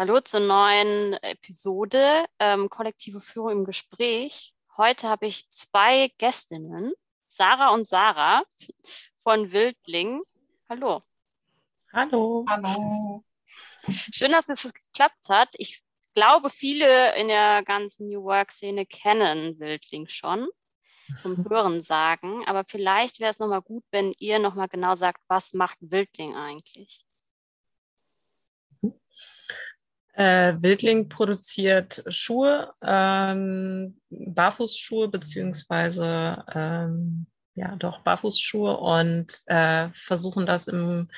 Hallo zur neuen Episode ähm, Kollektive Führung im Gespräch. Heute habe ich zwei Gästinnen, Sarah und Sarah von Wildling. Hallo. Hallo. Hallo. Schön, dass es geklappt hat. Ich glaube, viele in der ganzen New Work-Szene kennen Wildling schon vom Hören sagen, aber vielleicht wäre es nochmal gut, wenn ihr nochmal genau sagt, was macht Wildling eigentlich? Äh, Wildling produziert Schuhe, ähm, Barfußschuhe beziehungsweise ähm, ja doch Barfußschuhe und äh, versuchen das im,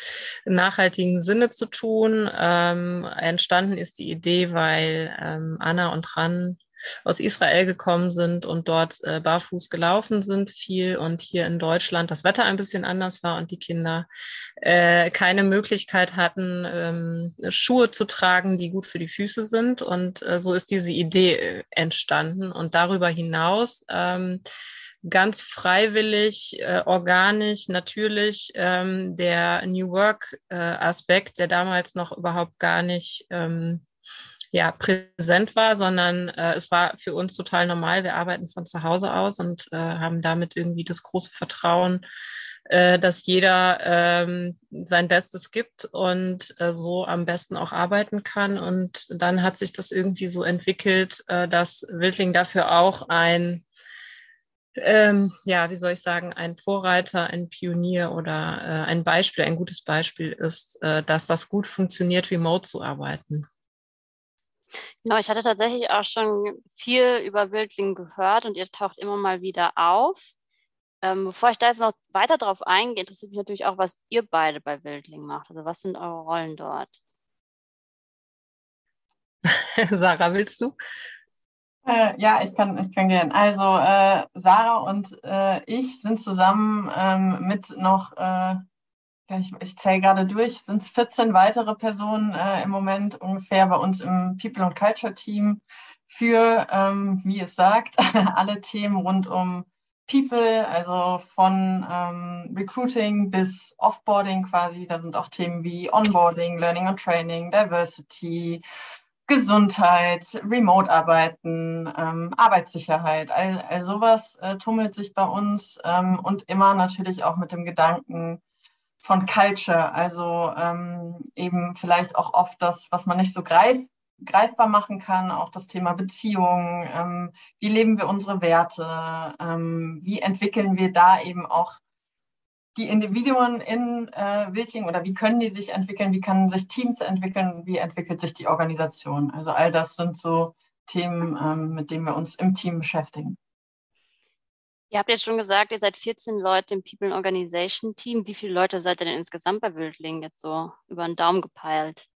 nachhaltigen Sinne zu tun. Ähm, entstanden ist die Idee, weil ähm, Anna und Ran aus Israel gekommen sind und dort äh, barfuß gelaufen sind viel und hier in Deutschland das Wetter ein bisschen anders war und die Kinder äh, keine Möglichkeit hatten, ähm, Schuhe zu tragen, die gut für die Füße sind. Und äh, so ist diese Idee äh, entstanden. Und darüber hinaus ähm, ganz freiwillig, äh, organisch, natürlich ähm, der New Work äh, Aspekt, der damals noch überhaupt gar nicht ähm, ja, präsent war, sondern äh, es war für uns total normal. Wir arbeiten von zu Hause aus und äh, haben damit irgendwie das große Vertrauen, äh, dass jeder ähm, sein Bestes gibt und äh, so am besten auch arbeiten kann. Und dann hat sich das irgendwie so entwickelt, äh, dass Wildling dafür auch ein ähm, ja, wie soll ich sagen, ein Vorreiter, ein Pionier oder äh, ein Beispiel, ein gutes Beispiel ist, äh, dass das gut funktioniert, remote zu arbeiten. Genau, ich hatte tatsächlich auch schon viel über Wildling gehört und ihr taucht immer mal wieder auf. Ähm, bevor ich da jetzt noch weiter drauf eingehe, interessiert mich natürlich auch, was ihr beide bei Wildling macht. Also was sind eure Rollen dort? Sarah, willst du? Äh, ja, ich kann, ich kann gern. Also äh, Sarah und äh, ich sind zusammen ähm, mit noch äh, ich, ich zähle gerade durch, sind es 14 weitere Personen äh, im Moment ungefähr bei uns im People and Culture Team für, ähm, wie es sagt, alle Themen rund um People, also von ähm, Recruiting bis Offboarding quasi. Da sind auch Themen wie Onboarding, Learning and Training, Diversity, Gesundheit, Remote-Arbeiten, ähm, Arbeitssicherheit, all, all sowas äh, tummelt sich bei uns ähm, und immer natürlich auch mit dem Gedanken, von Culture, also ähm, eben vielleicht auch oft das, was man nicht so greif, greifbar machen kann, auch das Thema Beziehungen, ähm, wie leben wir unsere Werte, ähm, wie entwickeln wir da eben auch die Individuen in äh, Wildling oder wie können die sich entwickeln, wie können sich Teams entwickeln, wie entwickelt sich die Organisation. Also all das sind so Themen, ähm, mit denen wir uns im Team beschäftigen. Ihr habt jetzt schon gesagt, ihr seid 14 Leute im People Organization Team. Wie viele Leute seid ihr denn insgesamt bei Wildling jetzt so über den Daumen gepeilt?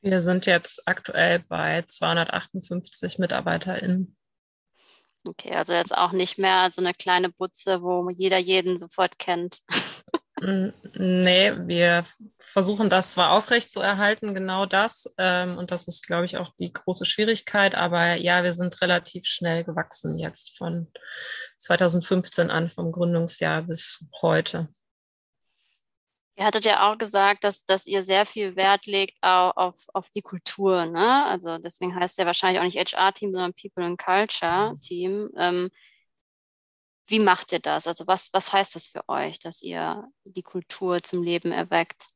Wir sind jetzt aktuell bei 258 MitarbeiterInnen. Okay, also jetzt auch nicht mehr so eine kleine Butze, wo jeder jeden sofort kennt. Nee, wir versuchen das zwar aufrecht zu erhalten, genau das. Ähm, und das ist, glaube ich, auch die große Schwierigkeit. Aber ja, wir sind relativ schnell gewachsen jetzt von 2015 an, vom Gründungsjahr bis heute. Ihr hattet ja auch gesagt, dass, dass ihr sehr viel Wert legt auf, auf, die Kultur. Ne? Also deswegen heißt ja wahrscheinlich auch nicht HR-Team, sondern People and Culture Team. Ähm, wie macht ihr das? Also was, was heißt das für euch, dass ihr die Kultur zum Leben erweckt?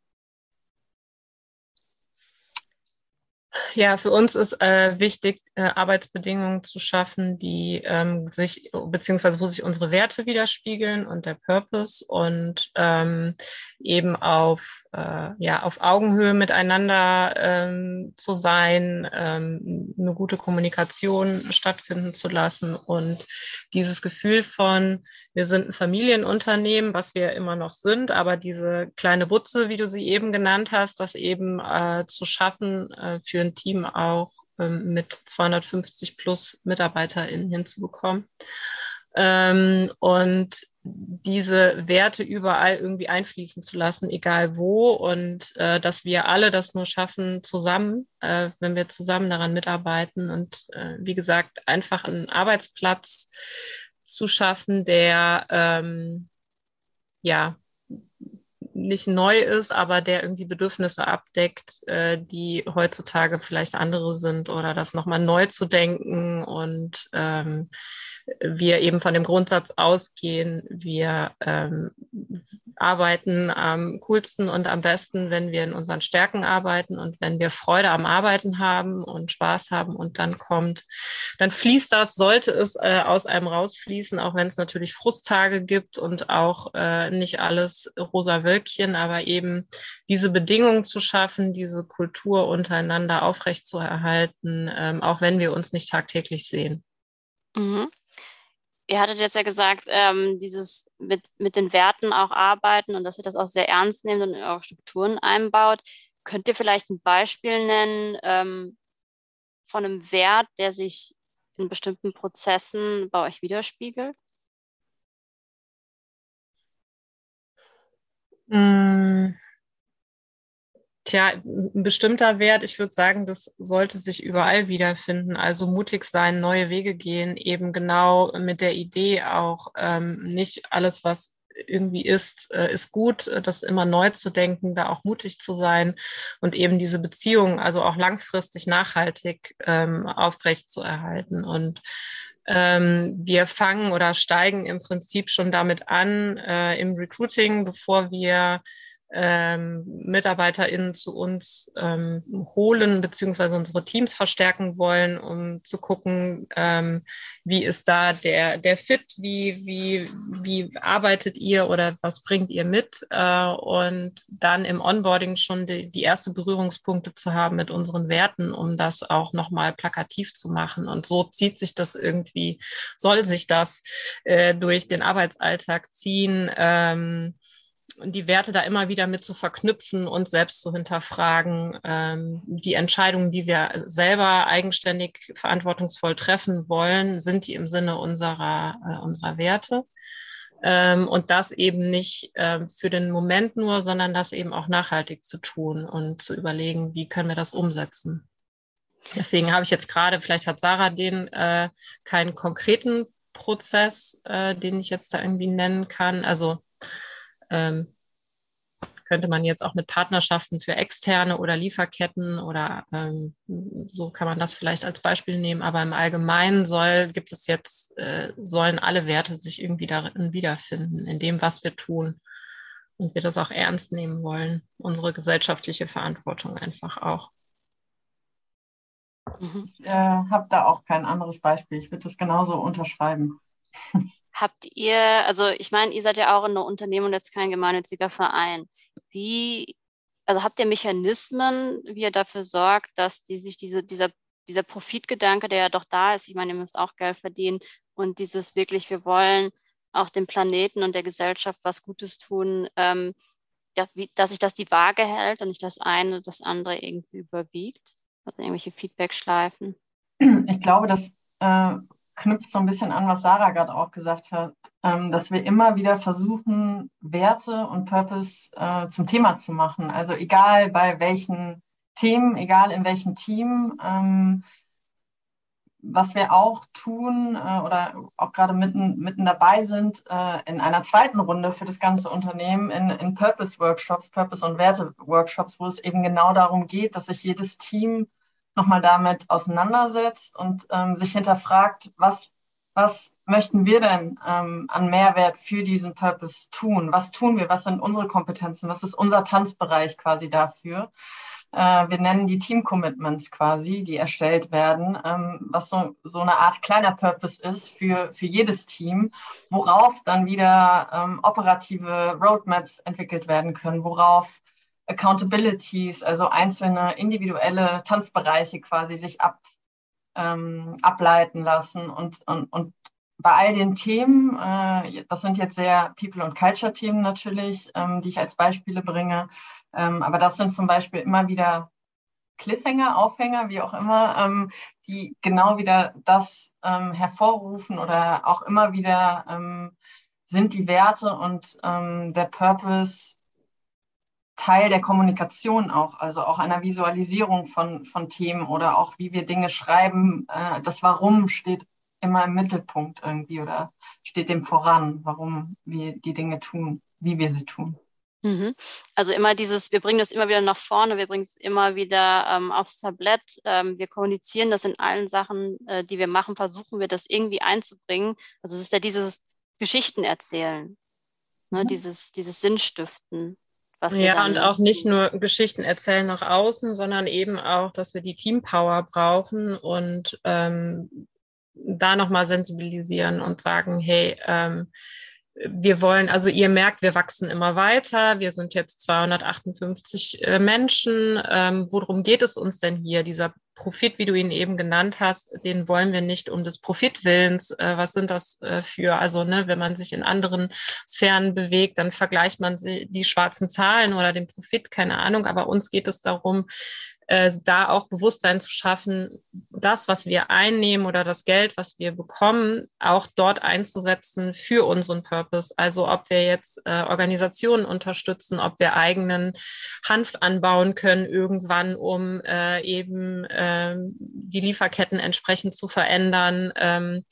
Ja, für uns ist äh, wichtig, äh, Arbeitsbedingungen zu schaffen, die ähm, sich, beziehungsweise wo sich unsere Werte widerspiegeln und der Purpose und ähm, eben auf, äh, ja, auf Augenhöhe miteinander ähm, zu sein, ähm, eine gute Kommunikation stattfinden zu lassen und dieses Gefühl von, wir sind ein Familienunternehmen, was wir immer noch sind, aber diese kleine Butze, wie du sie eben genannt hast, das eben äh, zu schaffen, äh, für ein Team auch ähm, mit 250 plus MitarbeiterInnen hinzubekommen. Ähm, und diese Werte überall irgendwie einfließen zu lassen, egal wo, und äh, dass wir alle das nur schaffen zusammen, äh, wenn wir zusammen daran mitarbeiten und äh, wie gesagt, einfach einen Arbeitsplatz zu schaffen, der ähm, ja nicht neu ist, aber der irgendwie Bedürfnisse abdeckt, äh, die heutzutage vielleicht andere sind oder das nochmal neu zu denken und ähm, wir eben von dem Grundsatz ausgehen, wir ähm, arbeiten am coolsten und am besten, wenn wir in unseren Stärken arbeiten und wenn wir Freude am Arbeiten haben und Spaß haben und dann kommt, dann fließt das, sollte es äh, aus einem rausfließen, auch wenn es natürlich Frusttage gibt und auch äh, nicht alles rosa Wölkchen, aber eben diese Bedingungen zu schaffen, diese Kultur untereinander aufrechtzuerhalten, ähm, auch wenn wir uns nicht tagtäglich sehen. Mhm. Ihr hattet jetzt ja gesagt, ähm, dieses mit, mit den Werten auch arbeiten und dass ihr das auch sehr ernst nehmt und in eure Strukturen einbaut. Könnt ihr vielleicht ein Beispiel nennen ähm, von einem Wert, der sich in bestimmten Prozessen bei euch widerspiegelt? Mm. Tja, ein bestimmter Wert, ich würde sagen, das sollte sich überall wiederfinden. Also mutig sein, neue Wege gehen, eben genau mit der Idee auch ähm, nicht alles, was irgendwie ist, äh, ist gut, äh, das immer neu zu denken, da auch mutig zu sein und eben diese Beziehung, also auch langfristig nachhaltig ähm, erhalten. Und wir fangen oder steigen im Prinzip schon damit an äh, im Recruiting, bevor wir ähm, MitarbeiterInnen zu uns ähm, holen, beziehungsweise unsere Teams verstärken wollen, um zu gucken, ähm, wie ist da der, der Fit, wie, wie, wie arbeitet ihr oder was bringt ihr mit äh, und dann im Onboarding schon die, die erste Berührungspunkte zu haben mit unseren Werten, um das auch nochmal plakativ zu machen. Und so zieht sich das irgendwie, soll sich das äh, durch den Arbeitsalltag ziehen. Ähm, die Werte da immer wieder mit zu verknüpfen und selbst zu hinterfragen. Ähm, die Entscheidungen, die wir selber eigenständig verantwortungsvoll treffen wollen, sind die im Sinne unserer, äh, unserer Werte. Ähm, und das eben nicht ähm, für den Moment nur, sondern das eben auch nachhaltig zu tun und zu überlegen, wie können wir das umsetzen. Deswegen habe ich jetzt gerade, vielleicht hat Sarah den äh, keinen konkreten Prozess, äh, den ich jetzt da irgendwie nennen kann. Also ähm, könnte man jetzt auch mit Partnerschaften für externe oder Lieferketten oder ähm, so kann man das vielleicht als Beispiel nehmen. Aber im Allgemeinen soll, gibt es jetzt, äh, sollen alle Werte sich irgendwie darin wiederfinden, in dem, was wir tun. Und wir das auch ernst nehmen wollen, unsere gesellschaftliche Verantwortung einfach auch. Mhm. Ich äh, habe da auch kein anderes Beispiel. Ich würde das genauso unterschreiben. Habt ihr, also ich meine, ihr seid ja auch in einer Unternehmung, jetzt kein gemeinnütziger Verein. Wie, also habt ihr Mechanismen, wie ihr dafür sorgt, dass die sich diese, dieser, dieser Profitgedanke, der ja doch da ist, ich meine, ihr müsst auch Geld verdienen und dieses wirklich, wir wollen auch dem Planeten und der Gesellschaft was Gutes tun, ähm, dass sich das die Waage hält und nicht das eine das andere irgendwie überwiegt? Also irgendwelche Feedback-Schleifen? Ich glaube, dass äh, knüpft so ein bisschen an, was Sarah gerade auch gesagt hat, ähm, dass wir immer wieder versuchen, Werte und Purpose äh, zum Thema zu machen. Also egal bei welchen Themen, egal in welchem Team. Ähm, was wir auch tun äh, oder auch gerade mitten, mitten dabei sind, äh, in einer zweiten Runde für das ganze Unternehmen in, in Purpose-Workshops, Purpose- und Werte-Workshops, wo es eben genau darum geht, dass sich jedes Team nochmal damit auseinandersetzt und ähm, sich hinterfragt, was, was möchten wir denn ähm, an Mehrwert für diesen Purpose tun? Was tun wir? Was sind unsere Kompetenzen? Was ist unser Tanzbereich quasi dafür? Äh, wir nennen die Team Commitments quasi, die erstellt werden, ähm, was so, so eine Art kleiner Purpose ist für, für jedes Team, worauf dann wieder ähm, operative Roadmaps entwickelt werden können, worauf Accountabilities, also einzelne individuelle Tanzbereiche quasi sich ab, ähm, ableiten lassen. Und, und, und bei all den Themen, äh, das sind jetzt sehr People- und Culture-Themen natürlich, ähm, die ich als Beispiele bringe, ähm, aber das sind zum Beispiel immer wieder Cliffhanger, Aufhänger, wie auch immer, ähm, die genau wieder das ähm, hervorrufen oder auch immer wieder ähm, sind die Werte und der Purpose Teil der Kommunikation auch, also auch einer Visualisierung von, von Themen oder auch wie wir Dinge schreiben. Äh, das Warum steht immer im Mittelpunkt irgendwie oder steht dem voran, warum wir die Dinge tun, wie wir sie tun. Mhm. Also immer dieses, wir bringen das immer wieder nach vorne, wir bringen es immer wieder ähm, aufs Tablett, ähm, wir kommunizieren das in allen Sachen, äh, die wir machen, versuchen wir das irgendwie einzubringen. Also es ist ja dieses Geschichten erzählen, ne? Mhm. dieses, dieses Sinnstiften. Ja, und auch nicht nur Geschichten erzählen nach außen, sondern eben auch, dass wir die Teampower brauchen und ähm, da nochmal sensibilisieren und sagen, hey, ähm, wir wollen, also ihr merkt, wir wachsen immer weiter. Wir sind jetzt 258 äh, Menschen. Ähm, worum geht es uns denn hier? Dieser Profit, wie du ihn eben genannt hast, den wollen wir nicht um des Profitwillens. Äh, was sind das äh, für? Also, ne, wenn man sich in anderen Sphären bewegt, dann vergleicht man die schwarzen Zahlen oder den Profit, keine Ahnung. Aber uns geht es darum, äh, da auch Bewusstsein zu schaffen, das, was wir einnehmen oder das Geld, was wir bekommen, auch dort einzusetzen für unseren Purpose. Also ob wir jetzt äh, Organisationen unterstützen, ob wir eigenen Hanf anbauen können irgendwann, um äh, eben äh, die Lieferketten entsprechend zu verändern ähm,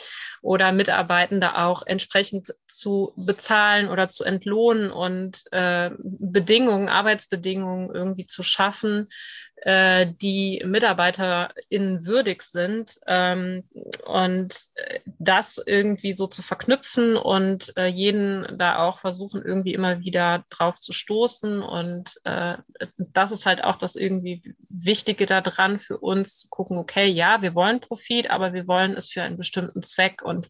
oder Mitarbeitende auch entsprechend zu bezahlen oder zu entlohnen und äh, Bedingungen, Arbeitsbedingungen irgendwie zu schaffen, äh, die MitarbeiterInnen würdig sind ähm, und äh, das irgendwie so zu verknüpfen und äh, jeden da auch versuchen, irgendwie immer wieder drauf zu stoßen. Und äh, das ist halt auch das irgendwie Wichtige daran für uns zu gucken, okay, ja, wir wollen Profit, aber wir wollen es für einen bestimmten Zweck und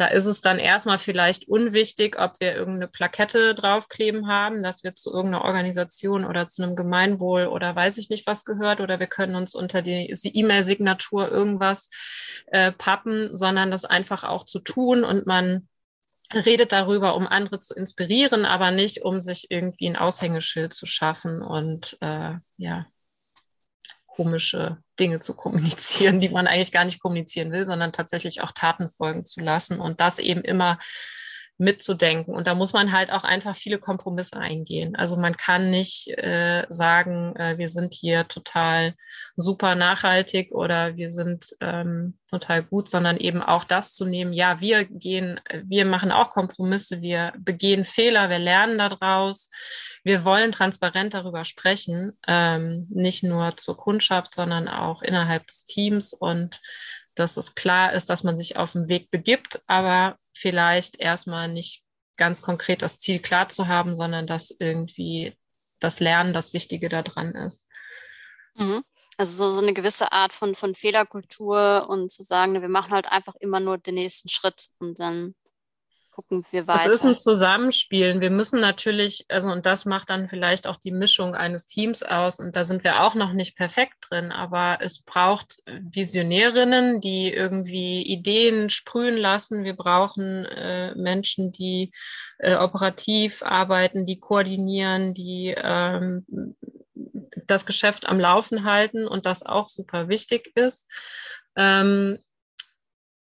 da ist es dann erstmal vielleicht unwichtig, ob wir irgendeine Plakette draufkleben haben, dass wir zu irgendeiner Organisation oder zu einem Gemeinwohl oder weiß ich nicht was gehört oder wir können uns unter die E-Mail-Signatur irgendwas äh, pappen, sondern das einfach auch zu tun und man redet darüber, um andere zu inspirieren, aber nicht, um sich irgendwie ein Aushängeschild zu schaffen und äh, ja, komische Dinge zu kommunizieren, die man eigentlich gar nicht kommunizieren will, sondern tatsächlich auch Taten folgen zu lassen und das eben immer mitzudenken. Und da muss man halt auch einfach viele Kompromisse eingehen. Also man kann nicht äh, sagen, äh, wir sind hier total super nachhaltig oder wir sind ähm, total gut, sondern eben auch das zu nehmen, ja, wir gehen, wir machen auch Kompromisse, wir begehen Fehler, wir lernen daraus, wir wollen transparent darüber sprechen, ähm, nicht nur zur Kundschaft, sondern auch innerhalb des Teams und dass es klar ist, dass man sich auf den Weg begibt, aber vielleicht erstmal nicht ganz konkret das Ziel klar zu haben, sondern dass irgendwie das Lernen das Wichtige daran ist. Mhm. Also so, so eine gewisse Art von, von Fehlerkultur und zu sagen, wir machen halt einfach immer nur den nächsten Schritt und dann gucken wir weiter. Es ist ein Zusammenspielen. Wir müssen natürlich, also und das macht dann vielleicht auch die Mischung eines Teams aus. Und da sind wir auch noch nicht perfekt drin, aber es braucht Visionärinnen, die irgendwie Ideen sprühen lassen. Wir brauchen äh, Menschen, die äh, operativ arbeiten, die koordinieren, die ähm, das Geschäft am Laufen halten und das auch super wichtig ist. Ähm,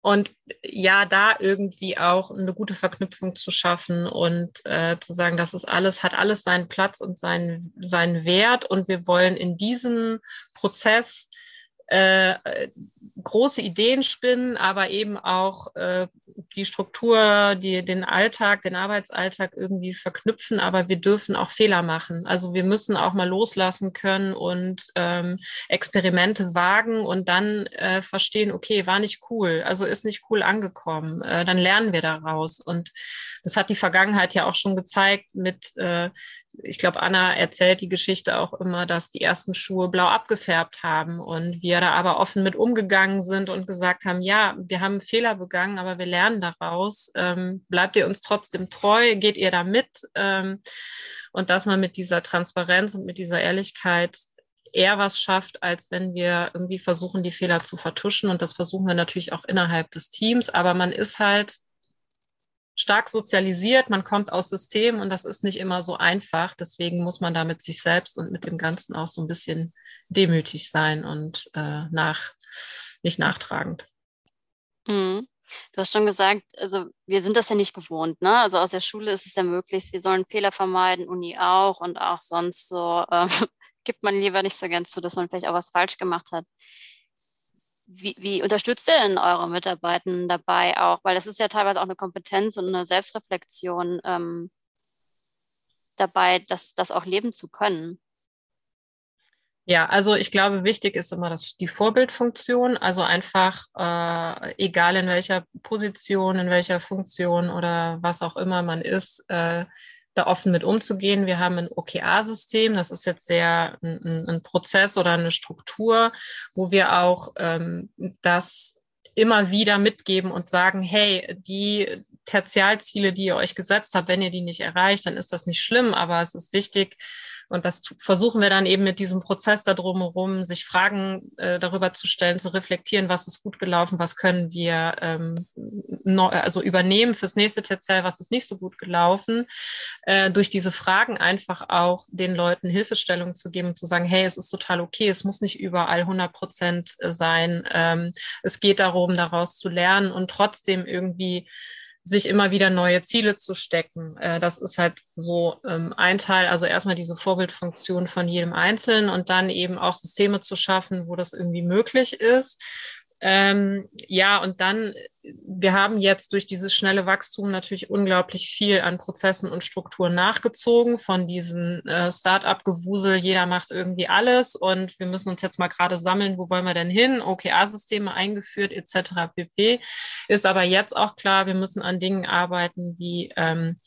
und ja, da irgendwie auch eine gute Verknüpfung zu schaffen und äh, zu sagen, das ist alles, hat alles seinen Platz und seinen, seinen Wert. Und wir wollen in diesem Prozess äh, große Ideen spinnen, aber eben auch äh, die Struktur, die, den Alltag, den Arbeitsalltag irgendwie verknüpfen, aber wir dürfen auch Fehler machen. Also wir müssen auch mal loslassen können und ähm, Experimente wagen und dann äh, verstehen, okay, war nicht cool, also ist nicht cool angekommen. Äh, dann lernen wir daraus. Und das hat die Vergangenheit ja auch schon gezeigt mit äh, ich glaube, Anna erzählt die Geschichte auch immer, dass die ersten Schuhe blau abgefärbt haben und wir da aber offen mit umgegangen sind und gesagt haben, ja, wir haben Fehler begangen, aber wir lernen daraus. Ähm, bleibt ihr uns trotzdem treu? Geht ihr da mit? Ähm, und dass man mit dieser Transparenz und mit dieser Ehrlichkeit eher was schafft, als wenn wir irgendwie versuchen, die Fehler zu vertuschen. Und das versuchen wir natürlich auch innerhalb des Teams. Aber man ist halt stark sozialisiert, man kommt aus Systemen und das ist nicht immer so einfach. Deswegen muss man da mit sich selbst und mit dem Ganzen auch so ein bisschen demütig sein und äh, nach, nicht nachtragend. Mhm. Du hast schon gesagt, also wir sind das ja nicht gewohnt, ne? Also aus der Schule ist es ja möglich, wir sollen Fehler vermeiden, Uni auch und auch sonst so äh, gibt man lieber nicht so gern zu, dass man vielleicht auch was falsch gemacht hat. Wie, wie unterstützt ihr denn eure Mitarbeitenden dabei auch? Weil das ist ja teilweise auch eine Kompetenz und eine Selbstreflexion, ähm, dabei, das, das auch leben zu können? Ja, also ich glaube, wichtig ist immer das, die Vorbildfunktion. Also einfach, äh, egal in welcher Position, in welcher Funktion oder was auch immer man ist, äh, da offen mit umzugehen. Wir haben ein OKR-System, das ist jetzt sehr ein, ein, Prozess oder eine Struktur, wo wir auch ähm, das immer wieder mitgeben und sagen, hey, die Tertialziele, die ihr euch gesetzt habt, wenn ihr die nicht erreicht, dann ist das nicht schlimm, aber es ist wichtig, und das versuchen wir dann eben mit diesem Prozess da drumherum, sich Fragen äh, darüber zu stellen, zu reflektieren, was ist gut gelaufen, was können wir ähm, no, also übernehmen fürs nächste Tertial, was ist nicht so gut gelaufen. Äh, durch diese Fragen einfach auch den Leuten Hilfestellung zu geben und zu sagen, hey, es ist total okay, es muss nicht überall 100 Prozent sein. Ähm, es geht darum, daraus zu lernen und trotzdem irgendwie sich immer wieder neue Ziele zu stecken. Äh, das ist halt so ähm, ein Teil, also erstmal diese Vorbildfunktion von jedem Einzelnen und dann eben auch Systeme zu schaffen, wo das irgendwie möglich ist. Ähm, ja, und dann, wir haben jetzt durch dieses schnelle Wachstum natürlich unglaublich viel an Prozessen und Strukturen nachgezogen von diesen äh, Start-up-Gewusel, jeder macht irgendwie alles und wir müssen uns jetzt mal gerade sammeln, wo wollen wir denn hin? OKR-Systeme eingeführt etc. pp. Ist aber jetzt auch klar, wir müssen an Dingen arbeiten wie ähm,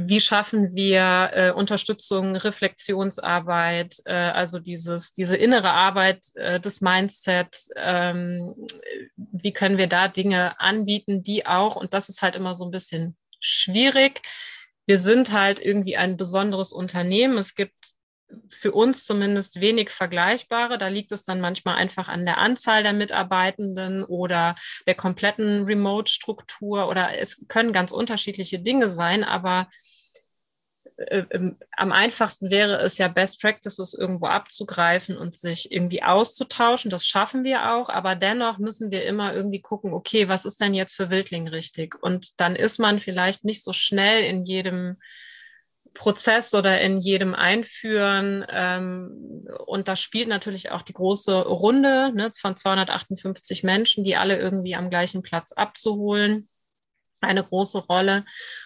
wie schaffen wir äh, Unterstützung, Reflexionsarbeit, äh, also dieses, diese innere Arbeit äh, des Mindset, ähm, wie können wir da Dinge anbieten, die auch, und das ist halt immer so ein bisschen schwierig, wir sind halt irgendwie ein besonderes Unternehmen. Es gibt für uns zumindest wenig vergleichbare. Da liegt es dann manchmal einfach an der Anzahl der Mitarbeitenden oder der kompletten Remote-Struktur oder es können ganz unterschiedliche Dinge sein, aber äh, ähm, am einfachsten wäre es ja, Best Practices irgendwo abzugreifen und sich irgendwie auszutauschen. Das schaffen wir auch, aber dennoch müssen wir immer irgendwie gucken, okay, was ist denn jetzt für Wildling richtig? Und dann ist man vielleicht nicht so schnell in jedem Prozess oder in jedem Einführen. Ähm, und da spielt natürlich auch die große Runde ne, von 258 Menschen, die alle irgendwie am gleichen Platz abzuholen eine große Rolle.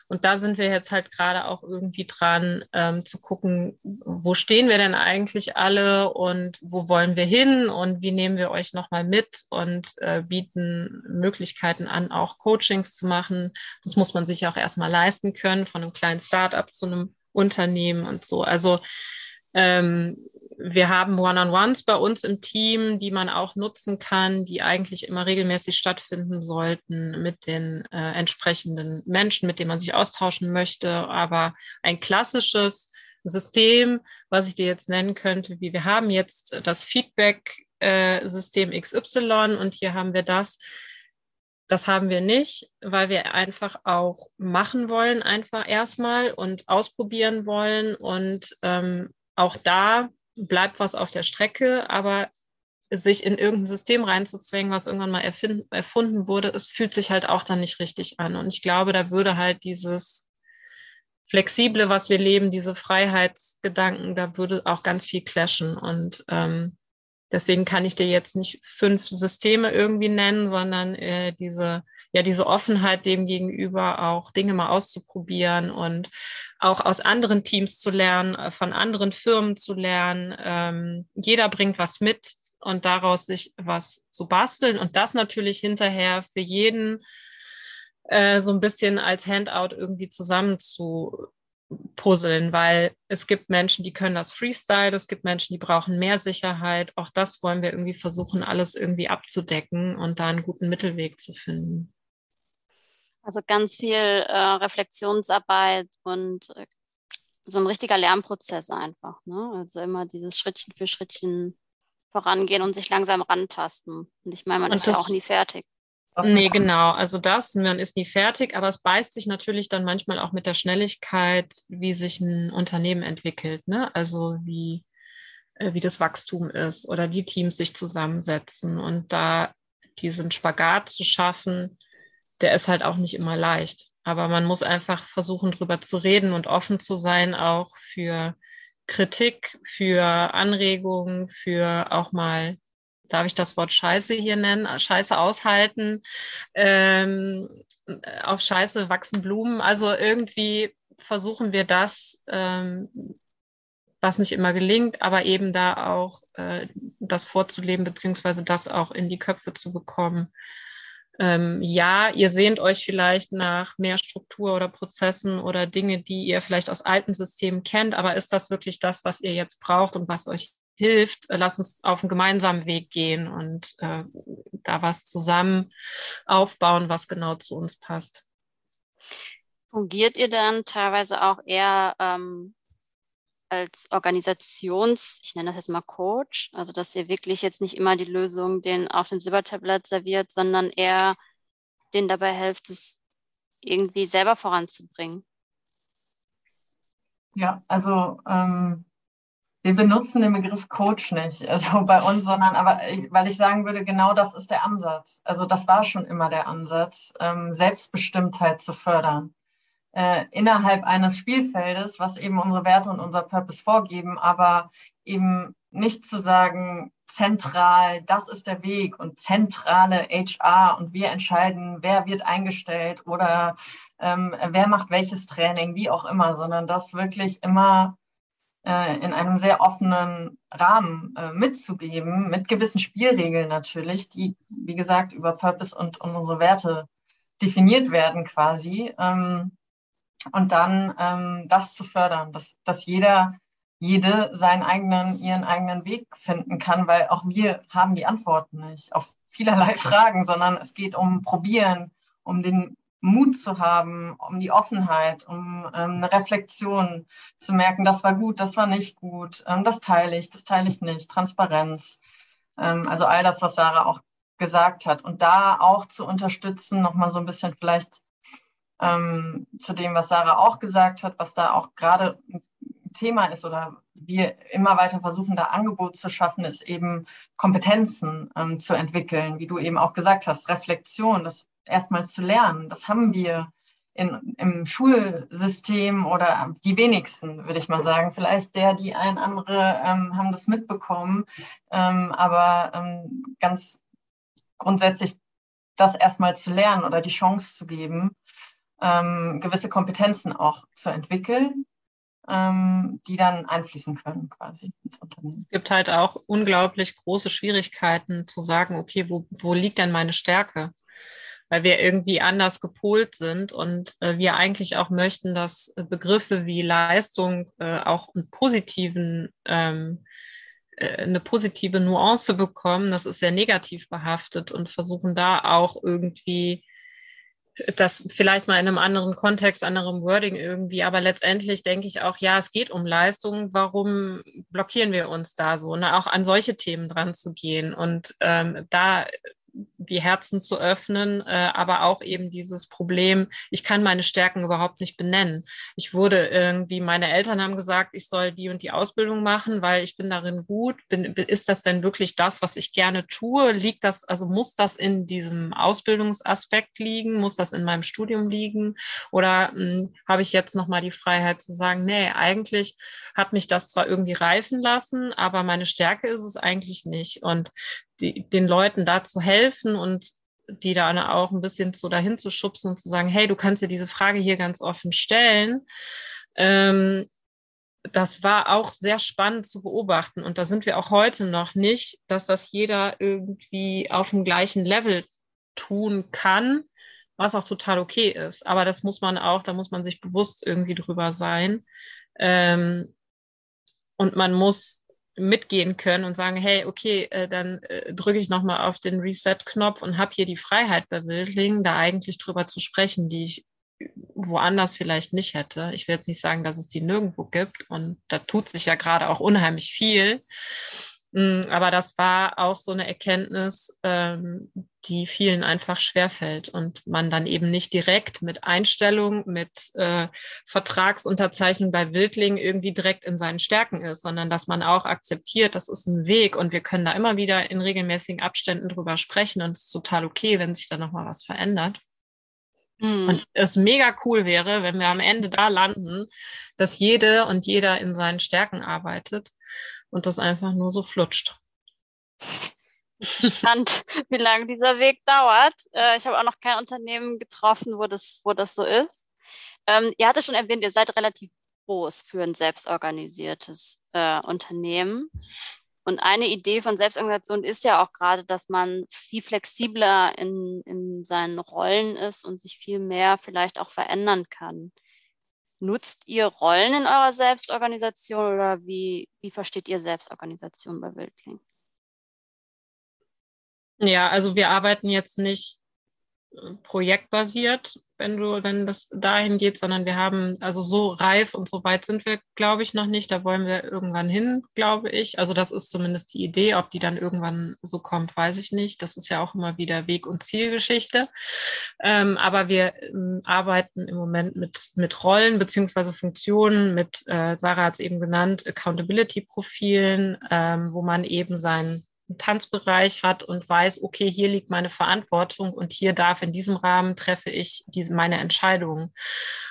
Und da sind wir jetzt halt gerade auch irgendwie dran ähm, zu gucken, wo stehen wir denn eigentlich alle und wo wollen wir hin und wie nehmen wir euch nochmal mit und äh, bieten Möglichkeiten an, auch Coachings zu machen. Das muss man sich auch erstmal leisten können, von einem kleinen Start-up zu einem Unternehmen und so. Also ähm, wir haben One-on-Ones bei uns im Team, die man auch nutzen kann, die eigentlich immer regelmäßig stattfinden sollten mit den äh, entsprechenden Menschen, mit denen man sich austauschen möchte. Aber ein klassisches System, was ich dir jetzt nennen könnte, wie wir haben jetzt das Feedback-System äh, XY und hier haben wir das. Das haben wir nicht, weil wir einfach auch machen wollen, einfach erstmal und ausprobieren wollen. Und ähm, auch da bleibt was auf der Strecke, aber sich in irgendein System reinzuzwängen, was irgendwann mal erfunden wurde, es fühlt sich halt auch dann nicht richtig an. Und ich glaube, da würde halt dieses Flexible, was wir leben, diese Freiheitsgedanken, da würde auch ganz viel clashen. Und ähm, deswegen kann ich dir jetzt nicht fünf Systeme irgendwie nennen, sondern äh, diese ja diese Offenheit dem gegenüber auch Dinge mal auszuprobieren und auch aus anderen Teams zu lernen, äh, von anderen Firmen zu lernen. Ähm, jeder bringt was mit und daraus sich was zu basteln und das natürlich hinterher für jeden äh, so ein bisschen als Handout irgendwie zusammen zu puzzeln, weil es gibt Menschen, die können das Freestyle, es gibt Menschen, die brauchen mehr Sicherheit. Auch das wollen wir irgendwie versuchen, alles irgendwie abzudecken und da einen guten Mittelweg zu finden. Also ganz viel äh, Reflexionsarbeit und äh, so ein richtiger Lernprozess einfach. Ne? Also immer dieses Schrittchen für Schrittchen vorangehen und sich langsam rantasten. Und ich meine, man und ist ja auch nie fertig. Nee, genau. Also das, man ist nie fertig, aber es beißt sich natürlich dann manchmal auch mit der Schnelligkeit, wie sich ein Unternehmen entwickelt. Ne? Also wie, äh, wie das Wachstum ist oder die Teams sich zusammensetzen und da diesen Spagat zu schaffen, der ist halt auch nicht immer leicht. Aber man muss einfach versuchen, drüber zu reden und offen zu sein, auch für Kritik, für Anregungen, für auch mal, darf ich das Wort Scheiße hier nennen, Scheiße aushalten. Ähm, auf Scheiße wachsen Blumen. Also irgendwie versuchen wir das, ähm, was nicht immer gelingt, aber eben da auch äh, das vorzuleben, beziehungsweise das auch in die Köpfe zu bekommen. Ähm, ja, ihr sehnt euch vielleicht nach mehr Struktur oder Prozessen oder Dinge, die ihr vielleicht aus alten Systemen kennt, aber ist das wirklich das, was ihr jetzt braucht und was euch hilft? Äh, lasst uns auf einen gemeinsamen Weg gehen und äh, da was zusammen aufbauen, was genau zu uns passt. Fungiert ihr dann teilweise auch eher ähm, als Organisations, ich nenne das jetzt mal Coach, also dass ihr wirklich jetzt nicht immer die Lösung den auf den Silbertablett serviert, sondern eher denen dabei helft, es irgendwie selber voranzubringen? Ja, also ähm, wir benutzen den Begriff Coach nicht, also bei uns, sondern aber, weil ich sagen würde, genau das ist der Ansatz. Also das war schon immer der Ansatz, ähm, Selbstbestimmtheit zu fördern äh, innerhalb eines Spielfeldes, was eben unsere Werte und unser Purpose vorgeben, aber eben nicht zu sagen, zentral, das ist der Weg und zentrale HR und wir entscheiden, wer wird eingestellt oder ähm, wer macht welches Training, wie auch immer, sondern das wirklich immer äh, in einem sehr offenen Rahmen äh, mitzugeben, mit gewissen Spielregeln natürlich, die, wie gesagt, über Purpose und, unsere Werte definiert werden quasi. Ähm, und dann ähm, das zu fördern, dass, dass jeder, jede seinen eigenen, ihren eigenen Weg finden kann, weil auch wir haben die Antworten nicht auf vielerlei Fragen, sondern es geht um Probieren, um den Mut zu haben, um die Offenheit, um ähm, eine Reflexion zu merken, das war gut, das war nicht gut, ähm, das teile ich, das teile ich nicht, Transparenz. Ähm, also all das, was Sarah auch gesagt hat. Und da auch zu unterstützen, nochmal so ein bisschen vielleicht ähm, zu dem, was Sarah auch gesagt hat, was da auch gerade ein Thema ist oder wir immer weiter versuchen, da Angebot zu schaffen, ist eben Kompetenzen ähm, zu entwickeln, wie du eben auch gesagt hast, Reflexion, das erstmals zu lernen. Das haben wir in, im Schulsystem oder die wenigsten, würde ich mal sagen. Vielleicht der, die ein andere ähm, haben das mitbekommen, ähm, aber ähm, ganz grundsätzlich das erstmal zu lernen oder die Chance zu geben ähm, gewisse Kompetenzen auch zu entwickeln, die dann einfließen können quasi ins Unternehmen. Es gibt halt auch unglaublich große Schwierigkeiten zu sagen, okay, wo, wo liegt denn meine Stärke? Weil wir irgendwie anders gepolt sind und äh, wir eigentlich auch möchten, dass Begriffe wie Leistung äh, auch einen positiven ähm, äh, eine positive Nuance bekommen. Das ist sehr negativ behaftet und versuchen da auch irgendwie das vielleicht mal in einem anderen Kontext, anderem Wording irgendwie, aber letztendlich denke ich auch, ja, es geht um Leistung. Warum blockieren wir uns da so, ne? auch an solche Themen dran zu gehen und ähm, da die Herzen zu öffnen, äh, aber auch eben dieses Problem, ich kann meine Stärken überhaupt nicht benennen. Ich wurde irgendwie, meine Eltern haben gesagt, ich soll die und die Ausbildung machen, weil ich bin darin gut. Bin, ist das denn wirklich das, was ich gerne tue? Liegt das, also muss das in diesem Ausbildungsaspekt liegen? Muss das in meinem Studium liegen? Oder hm, habe ich jetzt nochmal die Freiheit zu sagen, nee, eigentlich hat mich das zwar irgendwie reifen lassen, aber meine Stärke ist es eigentlich nicht. Und die, den Leuten da zu helfen und die da auch ein bisschen so dahin zu schubsen und zu sagen, hey, du kannst dir diese Frage hier ganz offen stellen. Ähm, das war auch sehr spannend zu beobachten. Und da sind wir auch heute noch nicht, dass das jeder irgendwie auf dem gleichen Level tun kann, was auch total okay ist. Aber das muss man auch, da muss man sich bewusst irgendwie drüber sein. Ähm, und man muss mitgehen können und sagen, hey, okay, äh, dann äh, drücke ich nochmal auf den Reset-Knopf und habe hier die Freiheit bei Wildlingen, da eigentlich drüber zu sprechen, die ich woanders vielleicht nicht hätte. Ich will jetzt nicht sagen, dass es die nirgendwo gibt und da tut sich ja gerade auch unheimlich viel. Mm, aber das war auch so eine Erkenntnis, ähm, die vielen einfach schwerfällt und man dann eben nicht direkt mit Einstellung, mit äh, Vertragsunterzeichnung bei Wildling irgendwie direkt in seinen Stärken ist, sondern dass man auch akzeptiert, das ist ein Weg und wir können da immer wieder in regelmäßigen Abständen drüber sprechen und es ist total okay, wenn sich da nochmal was verändert. Mhm. Und es mega cool wäre, wenn wir am Ende da landen, dass jede und jeder in seinen Stärken arbeitet und das einfach nur so flutscht. Spannend, wie lange dieser Weg dauert. Äh, ich habe auch noch kein Unternehmen getroffen, wo das, wo das so ist. Ähm, ihr hattet schon erwähnt, ihr seid relativ groß für ein selbstorganisiertes äh, Unternehmen. Und eine Idee von Selbstorganisation ist ja auch gerade, dass man viel flexibler in, in seinen Rollen ist und sich viel mehr vielleicht auch verändern kann. Nutzt ihr Rollen in eurer Selbstorganisation oder wie, wie versteht ihr Selbstorganisation bei Wildling? Ja, also wir arbeiten jetzt nicht projektbasiert, wenn du, wenn das dahin geht, sondern wir haben, also so reif und so weit sind wir, glaube ich, noch nicht. Da wollen wir irgendwann hin, glaube ich. Also das ist zumindest die Idee. Ob die dann irgendwann so kommt, weiß ich nicht. Das ist ja auch immer wieder Weg- und Zielgeschichte. Ähm, aber wir ähm, arbeiten im Moment mit, mit Rollen beziehungsweise Funktionen, mit, äh, Sarah hat es eben genannt, Accountability-Profilen, ähm, wo man eben sein Tanzbereich hat und weiß, okay, hier liegt meine Verantwortung und hier darf in diesem Rahmen treffe ich diese, meine Entscheidungen.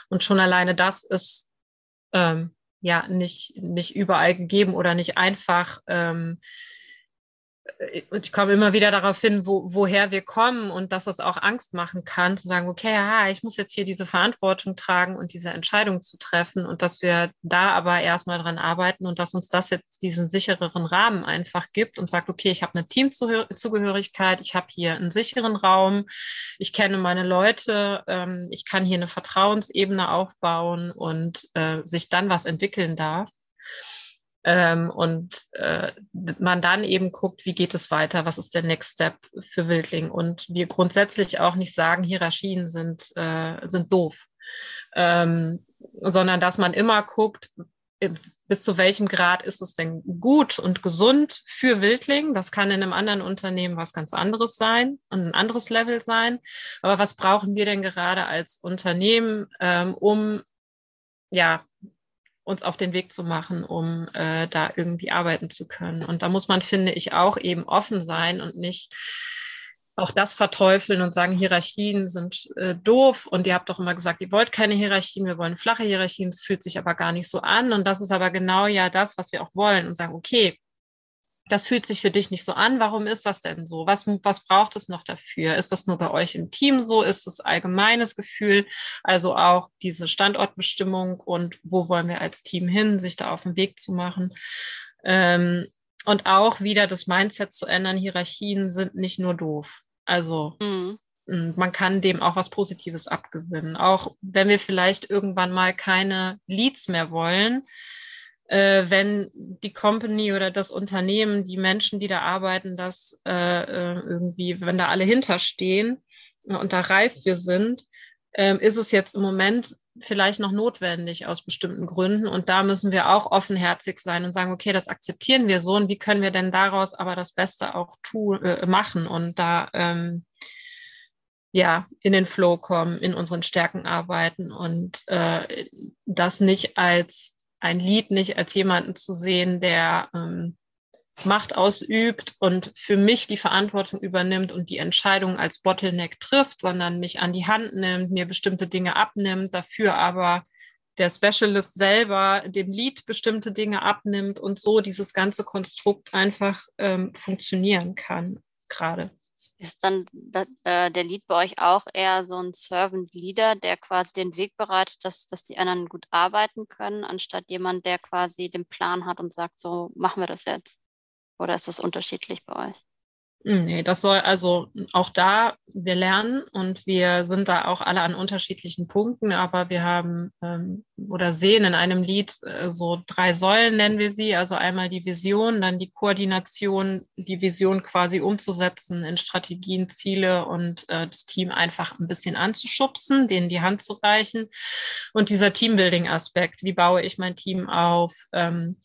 Und schon alleine das ist ähm, ja nicht, nicht überall gegeben oder nicht einfach. Ähm, äh, und ich komme immer wieder darauf hin, wo, woher wir kommen und dass es auch Angst machen kann, zu sagen, okay, ja, ich muss jetzt hier diese Verantwortung tragen und diese Entscheidung zu treffen und dass wir da aber erstmal dran arbeiten und dass uns das jetzt diesen sichereren Rahmen einfach gibt und sagt, okay, ich habe eine Teamzugehörigkeit, ich habe hier einen sicheren Raum, ich kenne meine Leute, ähm, ich kann hier eine Vertrauensebene aufbauen und äh, sich dann was entwickeln darf. Ähm, und äh, man dann eben guckt, wie geht es weiter, was ist der Next Step für Wildling. Und wir grundsätzlich auch nicht sagen, Hierarchien sind, äh, sind doof, ähm, sondern dass man immer guckt, bis zu welchem Grad ist es denn gut und gesund für Wildling? Das kann in einem anderen Unternehmen was ganz anderes sein und ein anderes Level sein. Aber was brauchen wir denn gerade als Unternehmen, ähm, um ja uns auf den Weg zu machen, um äh, da irgendwie arbeiten zu können. Und da muss man, finde ich, auch eben offen sein und nicht auch das verteufeln und sagen, Hierarchien sind äh, doof. Und ihr habt doch immer gesagt, ihr wollt keine Hierarchien, wir wollen flache Hierarchien, es fühlt sich aber gar nicht so an. Und das ist aber genau ja das, was wir auch wollen und sagen, okay, das fühlt sich für dich nicht so an. Warum ist das denn so? Was, was braucht es noch dafür? Ist das nur bei euch im Team so? Ist es allgemeines Gefühl? Also auch diese Standortbestimmung und wo wollen wir als Team hin, sich da auf den Weg zu machen? Ähm, und auch wieder das Mindset zu ändern. Hierarchien sind nicht nur doof. Also mhm. man kann dem auch was Positives abgewinnen. Auch wenn wir vielleicht irgendwann mal keine Leads mehr wollen, äh, wenn die Company oder das Unternehmen, die Menschen, die da arbeiten, das äh, äh irgendwie, wenn da alle hinterstehen und da reif für sind, äh, ist es jetzt im Moment vielleicht noch notwendig aus bestimmten Gründen. Und da müssen wir auch offenherzig sein und sagen, okay, das akzeptieren wir so und wie können wir denn daraus aber das Beste auch tun, äh, machen und da ähm, ja in den Flow kommen, in unseren Stärken arbeiten und äh, das nicht als ein Lied nicht als jemanden zu sehen, der ähm, Macht ausübt und für mich die Verantwortung übernimmt und die Entscheidung als Bottleneck trifft, sondern mich an die Hand nimmt, mir bestimmte Dinge abnimmt, dafür aber der Specialist selber dem Lied bestimmte Dinge abnimmt und so dieses ganze Konstrukt einfach ähm, funktionieren kann gerade. Ist dann äh, der Lead bei euch auch eher so ein Servant Leader, der quasi den Weg bereitet, dass, dass die anderen gut arbeiten können, anstatt jemand, der quasi den Plan hat und sagt, so machen wir das jetzt? Oder ist das unterschiedlich bei euch? Hm, nee, das soll also auch da, wir lernen und wir sind da auch alle an unterschiedlichen Punkten, aber wir haben ähm, oder sehen in einem Lied äh, so drei Säulen, nennen wir sie. Also einmal die Vision, dann die Koordination, die Vision quasi umzusetzen in Strategien, Ziele und äh, das Team einfach ein bisschen anzuschubsen, denen die Hand zu reichen. Und dieser Teambuilding-Aspekt, wie baue ich mein Team auf? Ähm,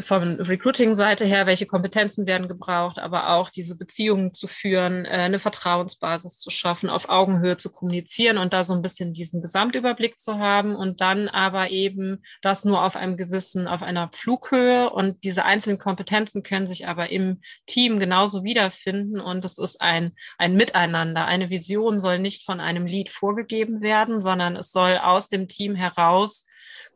von Recruiting-Seite her, welche Kompetenzen werden gebraucht, aber auch diese Beziehungen zu führen, äh, eine Vertrauensbasis zu schaffen, auf Augenhöhe zu kommunizieren und da so ein bisschen diesen Gesamtüberblick zu haben und dann aber eben das nur auf einem gewissen, auf einer Flughöhe und diese einzelnen Kompetenzen können sich aber im Team genauso wiederfinden und es ist ein, ein Miteinander. Eine Vision soll nicht von einem Lied vorgegeben werden, sondern es soll aus dem Team heraus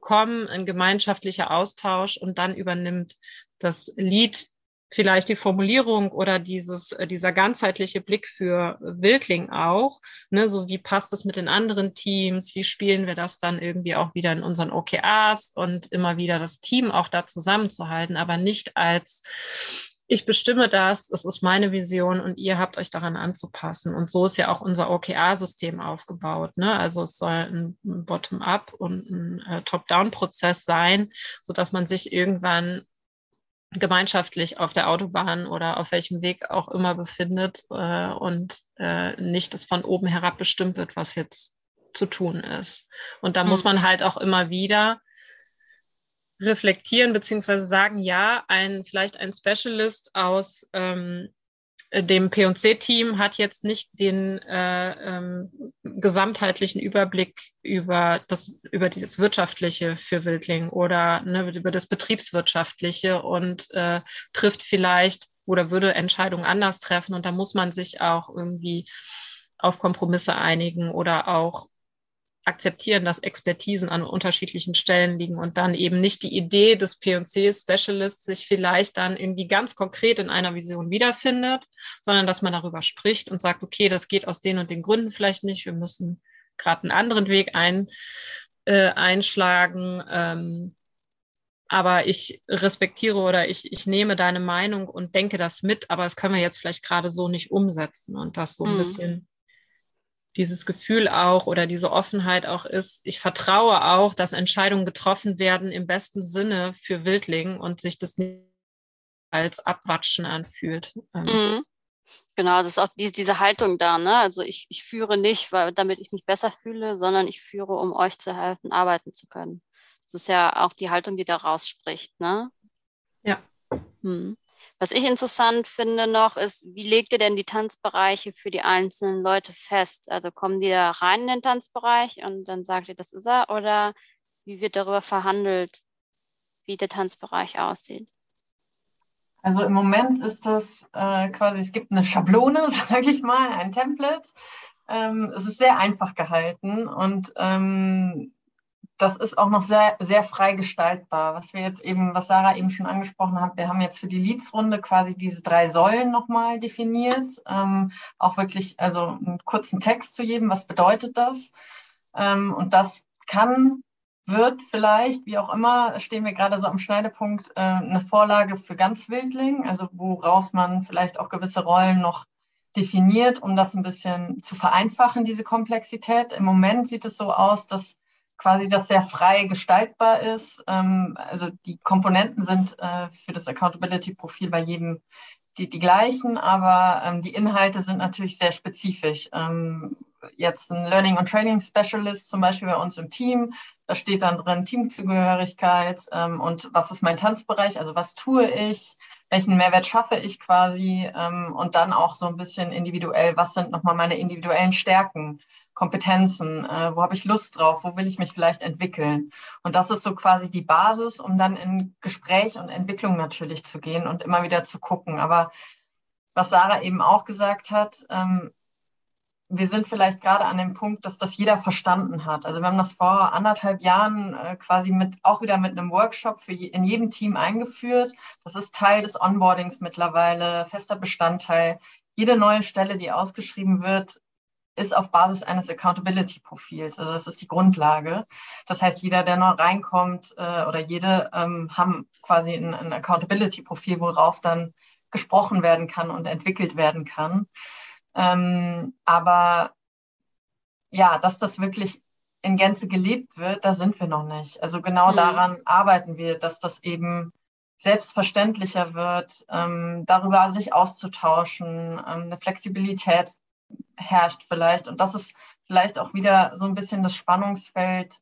kommen, ein gemeinschaftlicher Austausch und dann übernimmt das Lied vielleicht die Formulierung oder dieses, äh, dieser ganzheitliche Blick für Wildling auch, ne, so wie passt es mit den anderen Teams, wie spielen wir das dann irgendwie auch wieder in unseren OKRs und immer wieder das Team auch da zusammenzuhalten, aber nicht als ich bestimme das, es ist meine Vision und ihr habt euch daran anzupassen. Und so ist ja auch unser OKR-System aufgebaut. Ne? Also es soll ein Bottom-up und ein äh, Top-down-Prozess sein, so dass man sich irgendwann gemeinschaftlich auf der Autobahn oder auf welchem Weg auch immer befindet äh, und äh, nicht das von oben herab bestimmt wird, was jetzt zu tun ist. Und da mhm. muss man halt auch immer wieder reflektieren beziehungsweise sagen, ja, ein vielleicht ein Specialist aus ähm, äh, dem P&C-Team hat jetzt nicht den äh, ähm, gesamtheitlichen Überblick über das über dieses wirtschaftliche für Wildling oder ne, über das betriebswirtschaftliche und äh, trifft vielleicht oder würde Entscheidungen anders treffen. Und da muss man sich auch irgendwie auf Kompromisse einigen oder auch akzeptieren, dass Expertisen an unterschiedlichen Stellen liegen und dann eben nicht die Idee des P&C-Specialists sich vielleicht dann irgendwie ganz konkret in einer Vision wiederfindet, sondern dass man darüber spricht und sagt, okay, das geht aus den und den Gründen vielleicht nicht, wir müssen gerade einen anderen Weg ein, äh, einschlagen. Ähm, aber ich respektiere oder ich, ich nehme deine Meinung und denke das mit, aber das können wir jetzt vielleicht gerade so nicht umsetzen und das so ein mhm. bisschen dieses Gefühl auch oder diese Offenheit auch ist, ich vertraue auch, dass Entscheidungen getroffen werden im besten Sinne für Wildling und sich das nicht als Abwatschen anfühlt. Ähm. Mhm. Genau, das ist auch die, diese Haltung da. Ne? Also ich, ich führe nicht, weil, damit ich mich besser fühle, sondern ich führe, um euch zu helfen, arbeiten zu können. Das ist ja auch die Haltung, die da rausspricht. Ne? Ja. Hm. Was ich interessant finde noch, ist, wie legt ihr denn die Tanzbereiche für die einzelnen Leute fest? Also kommen die da rein in den Tanzbereich und dann sagt ihr, das ist er? Oder wie wird darüber verhandelt, wie der Tanzbereich aussieht? Also im Moment ist das äh, quasi, es gibt eine Schablone, sage ich mal, ein Template. Ähm, es ist sehr einfach gehalten und ähm, das ist auch noch sehr, sehr frei gestaltbar. Was wir jetzt eben, was Sarah eben schon angesprochen hat, wir haben jetzt für die Leads-Runde quasi diese drei Säulen nochmal definiert. Ähm, auch wirklich, also einen kurzen Text zu jedem, was bedeutet das? Ähm, und das kann, wird vielleicht, wie auch immer, stehen wir gerade so am Schneidepunkt, äh, eine Vorlage für ganz Wildling, also woraus man vielleicht auch gewisse Rollen noch definiert, um das ein bisschen zu vereinfachen, diese Komplexität. Im Moment sieht es so aus, dass quasi das sehr frei gestaltbar ist. Ähm, also die Komponenten sind äh, für das Accountability-Profil bei jedem die, die gleichen, aber ähm, die Inhalte sind natürlich sehr spezifisch. Ähm, jetzt ein Learning und Training Specialist zum Beispiel bei uns im Team, da steht dann drin Teamzugehörigkeit ähm, und was ist mein Tanzbereich, also was tue ich, welchen Mehrwert schaffe ich quasi ähm, und dann auch so ein bisschen individuell, was sind nochmal meine individuellen Stärken Kompetenzen, äh, wo habe ich Lust drauf, wo will ich mich vielleicht entwickeln. Und das ist so quasi die Basis, um dann in Gespräch und Entwicklung natürlich zu gehen und immer wieder zu gucken. Aber was Sarah eben auch gesagt hat, ähm, wir sind vielleicht gerade an dem Punkt, dass das jeder verstanden hat. Also wir haben das vor anderthalb Jahren äh, quasi mit auch wieder mit einem Workshop für je, in jedem Team eingeführt. Das ist Teil des Onboardings mittlerweile, fester Bestandteil. Jede neue Stelle, die ausgeschrieben wird, ist auf Basis eines Accountability-Profils. Also das ist die Grundlage. Das heißt, jeder, der neu reinkommt äh, oder jede ähm, haben quasi ein, ein Accountability-Profil, worauf dann gesprochen werden kann und entwickelt werden kann. Ähm, aber ja, dass das wirklich in Gänze gelebt wird, da sind wir noch nicht. Also genau mhm. daran arbeiten wir, dass das eben selbstverständlicher wird, ähm, darüber sich auszutauschen, ähm, eine Flexibilität herrscht vielleicht. Und das ist vielleicht auch wieder so ein bisschen das Spannungsfeld.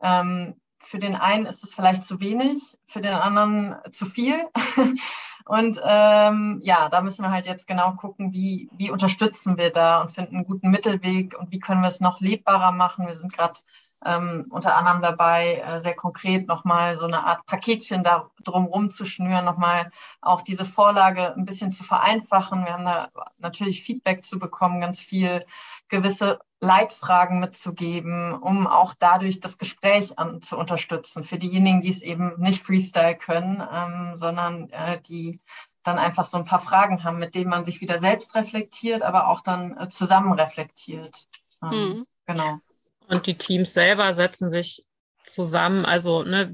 Ähm, für den einen ist es vielleicht zu wenig, für den anderen zu viel. und ähm, ja, da müssen wir halt jetzt genau gucken, wie, wie unterstützen wir da und finden einen guten Mittelweg und wie können wir es noch lebbarer machen. Wir sind gerade ähm, unter anderem dabei, äh, sehr konkret nochmal so eine Art Paketchen da drumherum zu schnüren, nochmal auch diese Vorlage ein bisschen zu vereinfachen. Wir haben da natürlich Feedback zu bekommen, ganz viel gewisse Leitfragen mitzugeben, um auch dadurch das Gespräch an, zu unterstützen. Für diejenigen, die es eben nicht Freestyle können, ähm, sondern äh, die dann einfach so ein paar Fragen haben, mit denen man sich wieder selbst reflektiert, aber auch dann äh, zusammen reflektiert. Ähm, mhm. Genau. Und die Teams selber setzen sich zusammen, also ne,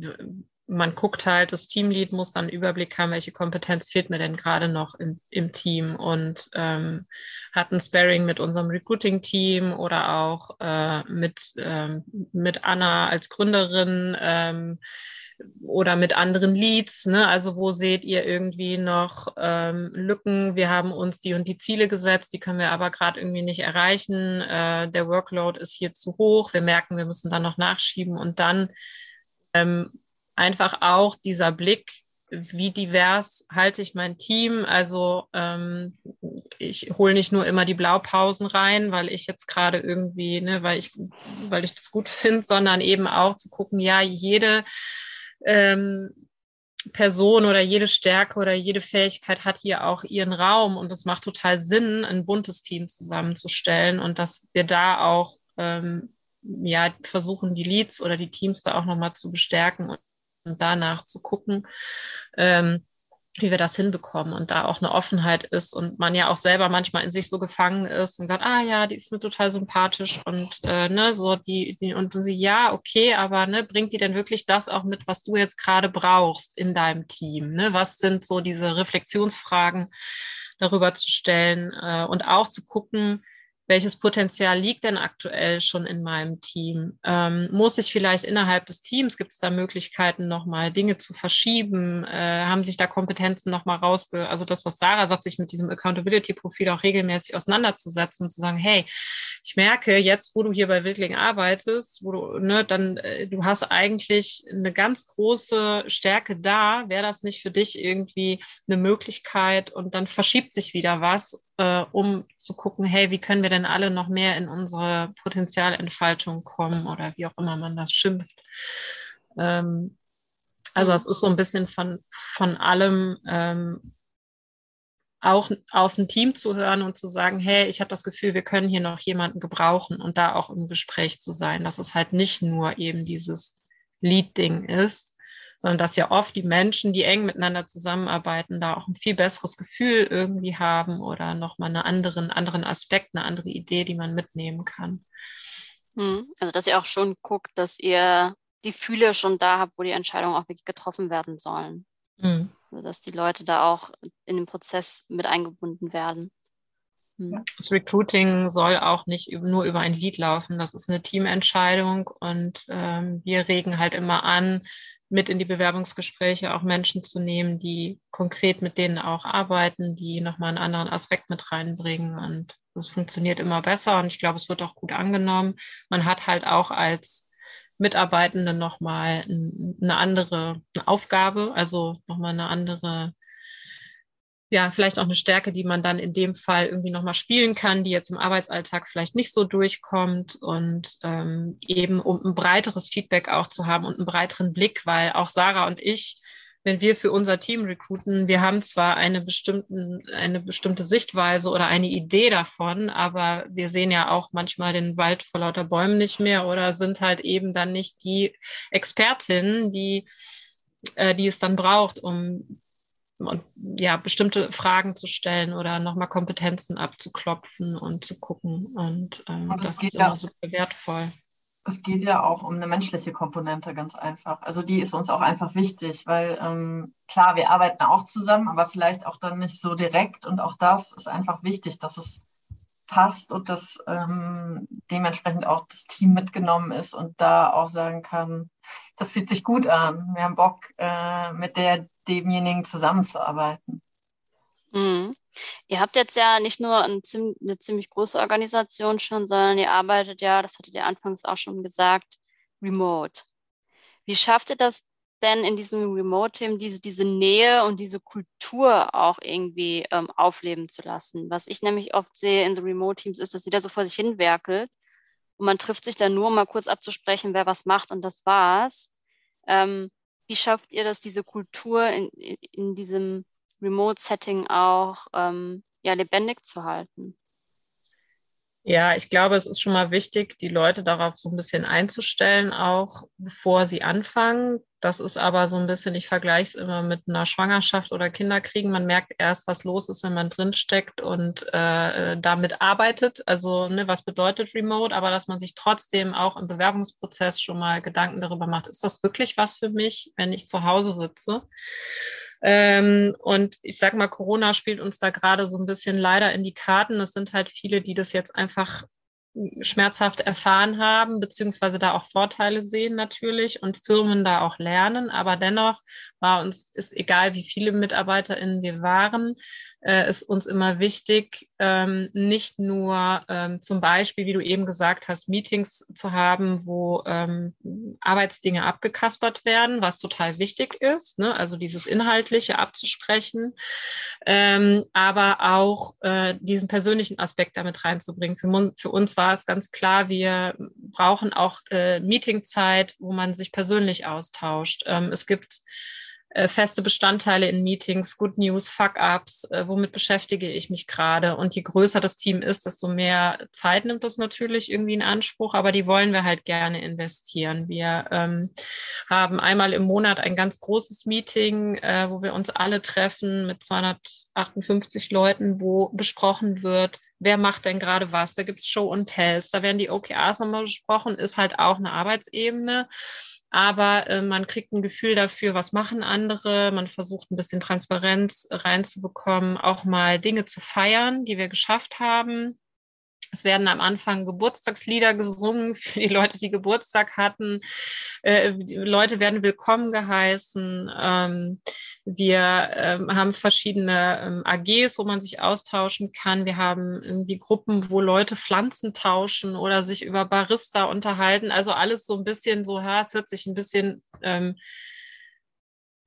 man guckt halt, das Teamlead muss dann einen Überblick haben, welche Kompetenz fehlt mir denn gerade noch im, im Team und ähm, hat ein Sparring mit unserem Recruiting-Team oder auch äh, mit, ähm, mit Anna als Gründerin ähm, oder mit anderen Leads. Ne? Also wo seht ihr irgendwie noch ähm, Lücken? Wir haben uns die und die Ziele gesetzt, die können wir aber gerade irgendwie nicht erreichen. Äh, der Workload ist hier zu hoch. Wir merken, wir müssen dann noch nachschieben und dann ähm, einfach auch dieser Blick, wie divers halte ich mein Team. Also ähm, ich hole nicht nur immer die Blaupausen rein, weil ich jetzt gerade irgendwie, ne, weil ich, weil ich das gut finde, sondern eben auch zu gucken, ja, jede ähm, Person oder jede Stärke oder jede Fähigkeit hat hier auch ihren Raum und es macht total Sinn, ein buntes Team zusammenzustellen und dass wir da auch ähm, ja versuchen, die Leads oder die Teams da auch nochmal zu bestärken und danach zu gucken, ähm, wie wir das hinbekommen und da auch eine Offenheit ist und man ja auch selber manchmal in sich so gefangen ist und sagt, ah ja, die ist mir total sympathisch und äh, ne, so die, die und sie, ja, okay, aber ne, bringt die denn wirklich das auch mit, was du jetzt gerade brauchst in deinem Team? Ne? Was sind so diese Reflexionsfragen darüber zu stellen äh, und auch zu gucken, welches Potenzial liegt denn aktuell schon in meinem Team? Ähm, muss ich vielleicht innerhalb des Teams, gibt es da Möglichkeiten, nochmal Dinge zu verschieben? Äh, haben sich da Kompetenzen nochmal rausge... Also das, was Sarah sagt, sich mit diesem Accountability-Profil auch regelmäßig auseinanderzusetzen und zu sagen, hey, ich merke jetzt, wo du hier bei Wildling arbeitest, wo du, ne, dann, äh, du hast eigentlich eine ganz große Stärke da. Wäre das nicht für dich irgendwie eine Möglichkeit und dann verschiebt sich wieder was äh, um zu gucken, hey, wie können wir denn alle noch mehr in unsere Potenzialentfaltung kommen oder wie auch immer man das schimpft. Ähm, also es ist so ein bisschen von, von allem ähm, auch auf ein Team zu hören und zu sagen, hey, ich habe das Gefühl, wir können hier noch jemanden gebrauchen und da auch im Gespräch zu sein, dass es halt nicht nur eben dieses Lead-Ding ist, sondern dass ja oft die Menschen, die eng miteinander zusammenarbeiten, da auch ein viel besseres Gefühl irgendwie haben oder nochmal einen anderen, anderen Aspekt, eine andere Idee, die man mitnehmen kann. Hm, also, dass ihr auch schon guckt, dass ihr die Fühle schon da habt, wo die Entscheidungen auch wirklich getroffen werden sollen. Mhm. Also, dass die Leute da auch in den Prozess mit eingebunden werden. Hm. Das Recruiting soll auch nicht nur über ein Lied laufen. Das ist eine Teamentscheidung und ähm, wir regen halt immer an, mit in die Bewerbungsgespräche auch Menschen zu nehmen, die konkret mit denen auch arbeiten, die nochmal einen anderen Aspekt mit reinbringen. Und das funktioniert immer besser und ich glaube, es wird auch gut angenommen. Man hat halt auch als Mitarbeitende nochmal eine andere Aufgabe, also nochmal eine andere ja, vielleicht auch eine Stärke, die man dann in dem Fall irgendwie nochmal spielen kann, die jetzt im Arbeitsalltag vielleicht nicht so durchkommt. Und ähm, eben um ein breiteres Feedback auch zu haben und einen breiteren Blick, weil auch Sarah und ich, wenn wir für unser Team rekruten, wir haben zwar eine, bestimmten, eine bestimmte Sichtweise oder eine Idee davon, aber wir sehen ja auch manchmal den Wald vor lauter Bäumen nicht mehr oder sind halt eben dann nicht die Expertinnen, die äh, die es dann braucht, um und ja, bestimmte Fragen zu stellen oder nochmal Kompetenzen abzuklopfen und zu gucken. Und, ähm, und das, das ist ja, immer super wertvoll. Es geht ja auch um eine menschliche Komponente ganz einfach. Also die ist uns auch einfach wichtig, weil ähm, klar, wir arbeiten auch zusammen, aber vielleicht auch dann nicht so direkt. Und auch das ist einfach wichtig, dass es passt und dass ähm, dementsprechend auch das Team mitgenommen ist und da auch sagen kann, das fühlt sich gut an. Wir haben Bock, äh, mit der demjenigen zusammenzuarbeiten. Mhm. Ihr habt jetzt ja nicht nur ein, eine ziemlich große Organisation schon, sondern ihr arbeitet ja, das hattet ihr anfangs auch schon gesagt, remote. Wie schafft ihr das denn in diesem Remote-Team diese, diese Nähe und diese Kultur auch irgendwie ähm, aufleben zu lassen? Was ich nämlich oft sehe in so Remote-Teams ist, dass jeder so vor sich hin werkelt und man trifft sich dann nur, um mal kurz abzusprechen, wer was macht und das war's. Ähm, wie schafft ihr das, diese Kultur in, in, in diesem Remote-Setting auch ähm, ja, lebendig zu halten? Ja, ich glaube, es ist schon mal wichtig, die Leute darauf so ein bisschen einzustellen, auch bevor sie anfangen. Das ist aber so ein bisschen, ich vergleiche es immer mit einer Schwangerschaft oder Kinderkriegen. Man merkt erst, was los ist, wenn man drinsteckt und äh, damit arbeitet. Also, ne, was bedeutet Remote, aber dass man sich trotzdem auch im Bewerbungsprozess schon mal Gedanken darüber macht, ist das wirklich was für mich, wenn ich zu Hause sitze? Ähm, und ich sag mal, Corona spielt uns da gerade so ein bisschen leider in die Karten. Es sind halt viele, die das jetzt einfach schmerzhaft erfahren haben, beziehungsweise da auch Vorteile sehen natürlich und Firmen da auch lernen. Aber dennoch war uns, ist egal, wie viele MitarbeiterInnen wir waren, äh, ist uns immer wichtig, ähm, nicht nur ähm, zum Beispiel, wie du eben gesagt hast, Meetings zu haben, wo ähm, Arbeitsdinge abgekaspert werden, was total wichtig ist, ne? also dieses Inhaltliche abzusprechen, ähm, aber auch äh, diesen persönlichen Aspekt damit reinzubringen. Für, für, uns war es ganz klar, wir brauchen auch äh, Meetingzeit, wo man sich persönlich austauscht. Ähm, es gibt äh, feste Bestandteile in Meetings, Good News, Fuck-Ups, äh, womit beschäftige ich mich gerade. Und je größer das Team ist, desto mehr Zeit nimmt das natürlich irgendwie in Anspruch, aber die wollen wir halt gerne investieren. Wir ähm, haben einmal im Monat ein ganz großes Meeting, äh, wo wir uns alle treffen mit 258 Leuten, wo besprochen wird, wer macht denn gerade was. Da gibt's Show und Tells, da werden die OKRs nochmal besprochen, ist halt auch eine Arbeitsebene aber äh, man kriegt ein Gefühl dafür, was machen andere. Man versucht ein bisschen Transparenz reinzubekommen, auch mal Dinge zu feiern, die wir geschafft haben. Es werden am Anfang Geburtstagslieder gesungen für die Leute, die Geburtstag hatten. Äh, Leute werden willkommen geheißen. Ähm, wir ähm, haben verschiedene ähm, AGs, wo man sich austauschen kann. Wir haben irgendwie Gruppen, wo Leute Pflanzen tauschen oder sich über Barista unterhalten. Also alles so ein bisschen so, ha, es hört sich ein bisschen ähm,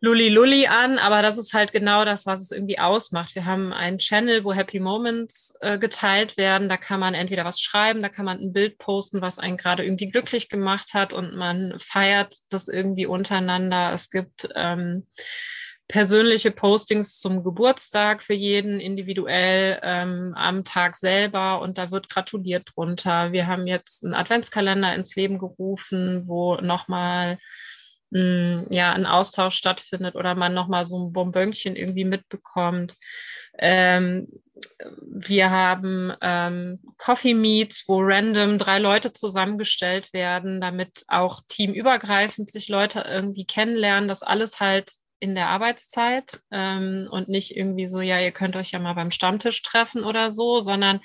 Lulli Lulli an, aber das ist halt genau das, was es irgendwie ausmacht. Wir haben einen Channel, wo Happy Moments äh, geteilt werden. Da kann man entweder was schreiben, da kann man ein Bild posten, was einen gerade irgendwie glücklich gemacht hat und man feiert das irgendwie untereinander. Es gibt ähm, persönliche Postings zum Geburtstag für jeden individuell ähm, am Tag selber und da wird gratuliert drunter. Wir haben jetzt einen Adventskalender ins Leben gerufen, wo nochmal ja, ein Austausch stattfindet oder man nochmal so ein Bonbönchen irgendwie mitbekommt. Ähm, wir haben ähm, Coffee Meets, wo random drei Leute zusammengestellt werden, damit auch teamübergreifend sich Leute irgendwie kennenlernen. Das alles halt in der Arbeitszeit ähm, und nicht irgendwie so, ja, ihr könnt euch ja mal beim Stammtisch treffen oder so, sondern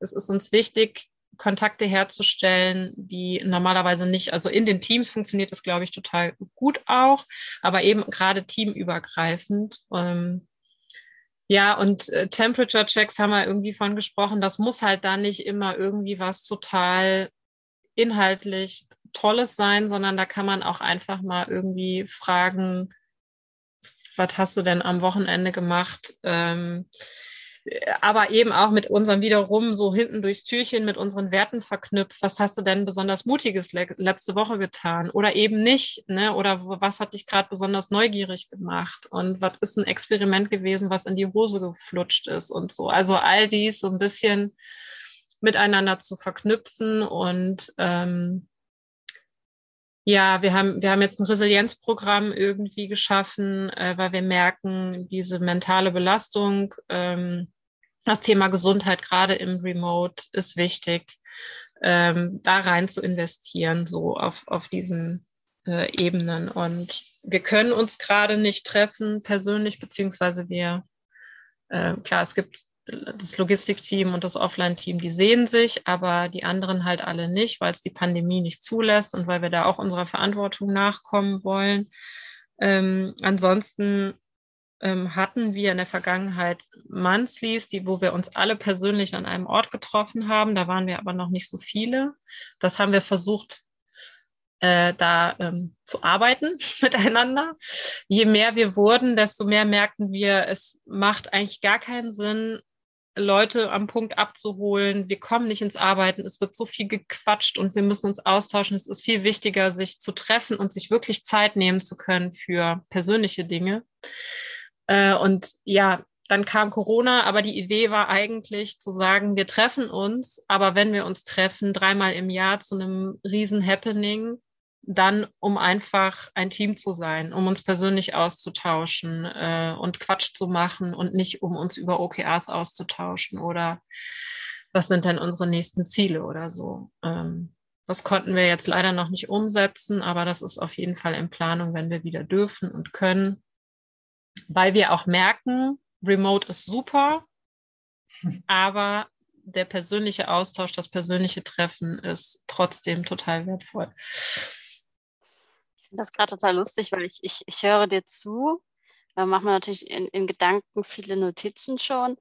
es ist uns wichtig, Kontakte herzustellen, die normalerweise nicht, also in den Teams funktioniert das, glaube ich, total gut auch, aber eben gerade teamübergreifend. Ähm, ja, und äh, Temperature Checks haben wir irgendwie von gesprochen. Das muss halt dann nicht immer irgendwie was total inhaltlich Tolles sein, sondern da kann man auch einfach mal irgendwie fragen, was hast du denn am Wochenende gemacht? Ähm, aber eben auch mit unserem wiederum so hinten durchs Türchen mit unseren Werten verknüpft. Was hast du denn besonders Mutiges le letzte Woche getan oder eben nicht? Ne? Oder was hat dich gerade besonders neugierig gemacht? Und was ist ein Experiment gewesen, was in die Hose geflutscht ist und so? Also all dies so ein bisschen miteinander zu verknüpfen und ähm, ja, wir haben, wir haben jetzt ein Resilienzprogramm irgendwie geschaffen, äh, weil wir merken, diese mentale Belastung ähm, das Thema Gesundheit gerade im Remote ist wichtig, ähm, da rein zu investieren, so auf, auf diesen äh, Ebenen. Und wir können uns gerade nicht treffen persönlich, beziehungsweise wir, äh, klar, es gibt das Logistikteam und das Offline-Team, die sehen sich, aber die anderen halt alle nicht, weil es die Pandemie nicht zulässt und weil wir da auch unserer Verantwortung nachkommen wollen. Ähm, ansonsten hatten wir in der Vergangenheit Monthlies, die, wo wir uns alle persönlich an einem Ort getroffen haben. Da waren wir aber noch nicht so viele. Das haben wir versucht, äh, da ähm, zu arbeiten miteinander. Je mehr wir wurden, desto mehr merkten wir, es macht eigentlich gar keinen Sinn, Leute am Punkt abzuholen. Wir kommen nicht ins Arbeiten. Es wird so viel gequatscht und wir müssen uns austauschen. Es ist viel wichtiger, sich zu treffen und sich wirklich Zeit nehmen zu können für persönliche Dinge. Äh, und ja, dann kam Corona, aber die Idee war eigentlich zu sagen, wir treffen uns, aber wenn wir uns treffen, dreimal im Jahr zu einem riesen Happening, dann um einfach ein Team zu sein, um uns persönlich auszutauschen äh, und Quatsch zu machen und nicht um uns über OKRs auszutauschen oder was sind denn unsere nächsten Ziele oder so. Ähm, das konnten wir jetzt leider noch nicht umsetzen, aber das ist auf jeden Fall in Planung, wenn wir wieder dürfen und können, weil wir auch merken, Remote ist super, aber der persönliche Austausch, das persönliche Treffen ist trotzdem total wertvoll. Ich finde das gerade total lustig, weil ich, ich, ich höre dir zu, da macht man natürlich in, in Gedanken viele Notizen schon.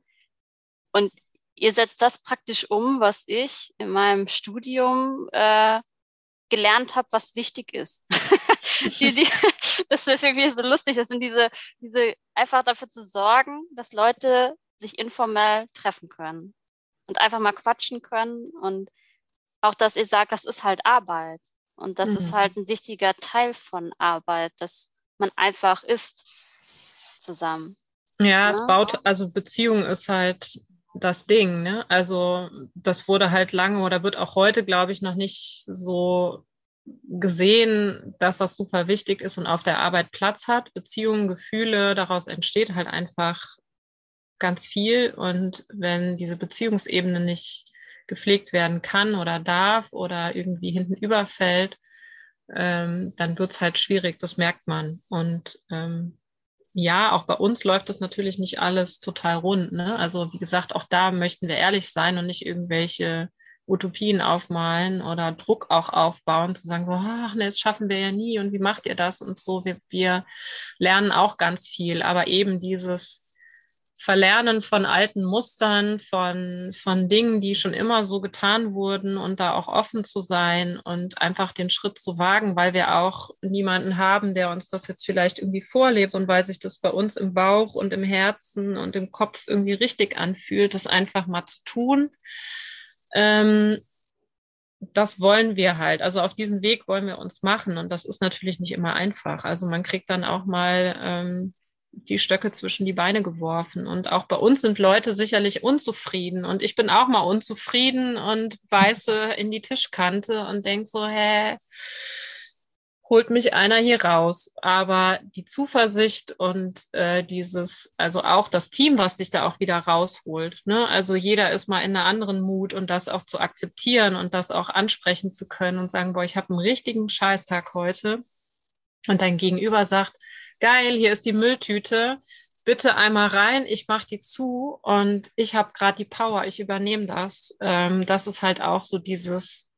Und ihr setzt das praktisch um, was ich in meinem Studium äh, gelernt habe, was wichtig ist. die, die, das ist irgendwie so lustig. Das sind diese, diese einfach dafür zu sorgen, dass Leute sich informell treffen können und einfach mal quatschen können und auch, dass ihr sagt, das ist halt Arbeit und das mhm. ist halt ein wichtiger Teil von Arbeit, dass man einfach ist zusammen. Ja, ja, es baut, also Beziehung ist halt das Ding, ne? Also das wurde halt lange oder wird auch heute, glaube ich, noch nicht so gesehen, dass das super wichtig ist und auf der Arbeit Platz hat. Beziehungen, Gefühle, daraus entsteht halt einfach ganz viel. Und wenn diese Beziehungsebene nicht gepflegt werden kann oder darf oder irgendwie hinten überfällt, ähm, dann wird es halt schwierig, das merkt man. Und ähm, ja, auch bei uns läuft das natürlich nicht alles total rund. Ne? Also wie gesagt, auch da möchten wir ehrlich sein und nicht irgendwelche Utopien aufmalen oder Druck auch aufbauen, zu sagen, so, ach ne, das schaffen wir ja nie und wie macht ihr das und so. Wir, wir lernen auch ganz viel, aber eben dieses Verlernen von alten Mustern, von, von Dingen, die schon immer so getan wurden und da auch offen zu sein und einfach den Schritt zu wagen, weil wir auch niemanden haben, der uns das jetzt vielleicht irgendwie vorlebt und weil sich das bei uns im Bauch und im Herzen und im Kopf irgendwie richtig anfühlt, das einfach mal zu tun. Ähm, das wollen wir halt. Also auf diesen Weg wollen wir uns machen und das ist natürlich nicht immer einfach. Also man kriegt dann auch mal ähm, die Stöcke zwischen die Beine geworfen. Und auch bei uns sind Leute sicherlich unzufrieden. Und ich bin auch mal unzufrieden und beiße in die Tischkante und denke so, hä, holt mich einer hier raus. Aber die Zuversicht und äh, dieses, also auch das Team, was dich da auch wieder rausholt. Ne? Also jeder ist mal in einer anderen Mut und das auch zu akzeptieren und das auch ansprechen zu können und sagen, boah, ich habe einen richtigen Scheißtag heute. Und dein Gegenüber sagt, geil, hier ist die Mülltüte, bitte einmal rein, ich mache die zu und ich habe gerade die Power, ich übernehme das. Ähm, das ist halt auch so dieses,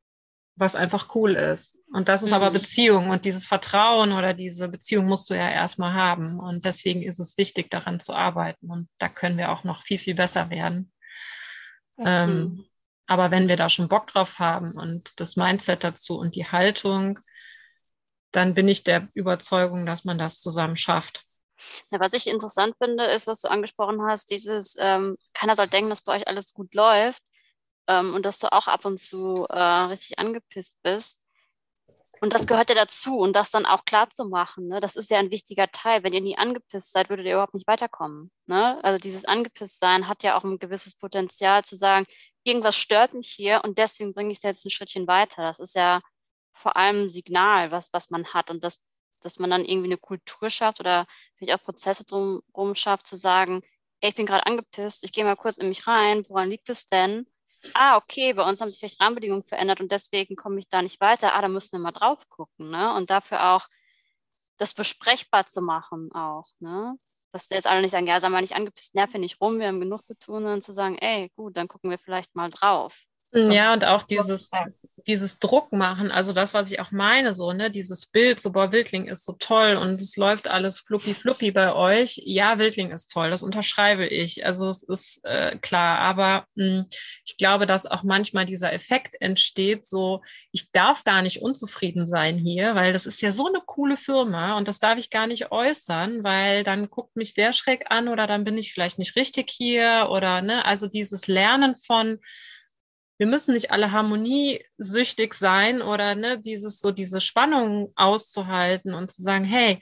was einfach cool ist. Und das ist mhm. aber Beziehung und dieses Vertrauen oder diese Beziehung musst du ja erstmal haben. Und deswegen ist es wichtig, daran zu arbeiten. Und da können wir auch noch viel, viel besser werden. Mhm. Ähm, aber wenn wir da schon Bock drauf haben und das Mindset dazu und die Haltung, dann bin ich der Überzeugung, dass man das zusammen schafft. Ja, was ich interessant finde, ist, was du angesprochen hast, dieses, ähm, keiner soll denken, dass bei euch alles gut läuft ähm, und dass du auch ab und zu äh, richtig angepisst bist. Und das gehört ja dazu und das dann auch klar zu machen. Ne? Das ist ja ein wichtiger Teil. Wenn ihr nie angepisst seid, würdet ihr überhaupt nicht weiterkommen. Ne? Also dieses angepisst sein hat ja auch ein gewisses Potenzial zu sagen, irgendwas stört mich hier und deswegen bringe ich es jetzt ein Schrittchen weiter. Das ist ja vor allem ein Signal, was, was man hat und das, dass man dann irgendwie eine Kultur schafft oder vielleicht auch Prozesse drumherum schafft, zu sagen, ey, ich bin gerade angepisst, ich gehe mal kurz in mich rein, woran liegt es denn? Ah, okay, bei uns haben sich vielleicht Rahmenbedingungen verändert und deswegen komme ich da nicht weiter. Ah, da müssen wir mal drauf gucken, ne? Und dafür auch das besprechbar zu machen auch, ne? Dass wir jetzt alle nicht sagen, ja, sei mal nicht angepisst, nerv nicht rum, wir haben genug zu tun, sondern zu sagen, ey, gut, dann gucken wir vielleicht mal drauf. Ja, und auch dieses, dieses Druck machen, also das, was ich auch meine, so, ne, dieses Bild, so, boah, Wildling ist so toll und es läuft alles fluppi fluppi bei euch. Ja, Wildling ist toll, das unterschreibe ich. Also es ist äh, klar, aber mh, hm, ich glaube, dass auch manchmal dieser Effekt entsteht, so, ich darf gar nicht unzufrieden sein hier, weil das ist ja so eine coole Firma und das darf ich gar nicht äußern, weil dann guckt mich der schräg an oder dann bin ich vielleicht nicht richtig hier oder, ne, also dieses Lernen von, wir müssen nicht alle harmoniesüchtig sein oder ne, dieses so diese Spannung auszuhalten und zu sagen, hey,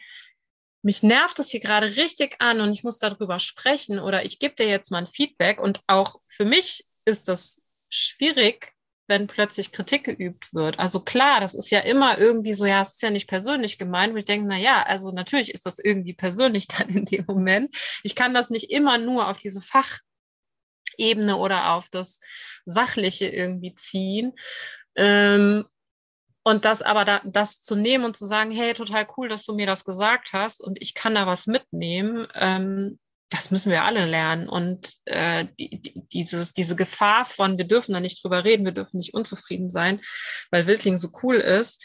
mich nervt das hier gerade richtig an und ich muss darüber sprechen oder ich gebe dir jetzt mal ein Feedback und auch für mich ist das schwierig, wenn plötzlich Kritik geübt wird. Also klar, das ist ja immer irgendwie so, ja, es ist ja nicht persönlich gemeint. Und ich denke, na ja, also natürlich ist das irgendwie persönlich dann in dem Moment. Ich kann das nicht immer nur auf diese Fachebene oder auf das Sachliche irgendwie ziehen. Ähm, und das aber da, das zu nehmen und zu sagen, hey, total cool, dass du mir das gesagt hast und ich kann da was mitnehmen, ähm, das müssen wir alle lernen. Und äh, die, die, dieses, diese Gefahr von, wir dürfen da nicht drüber reden, wir dürfen nicht unzufrieden sein, weil Wildling so cool ist,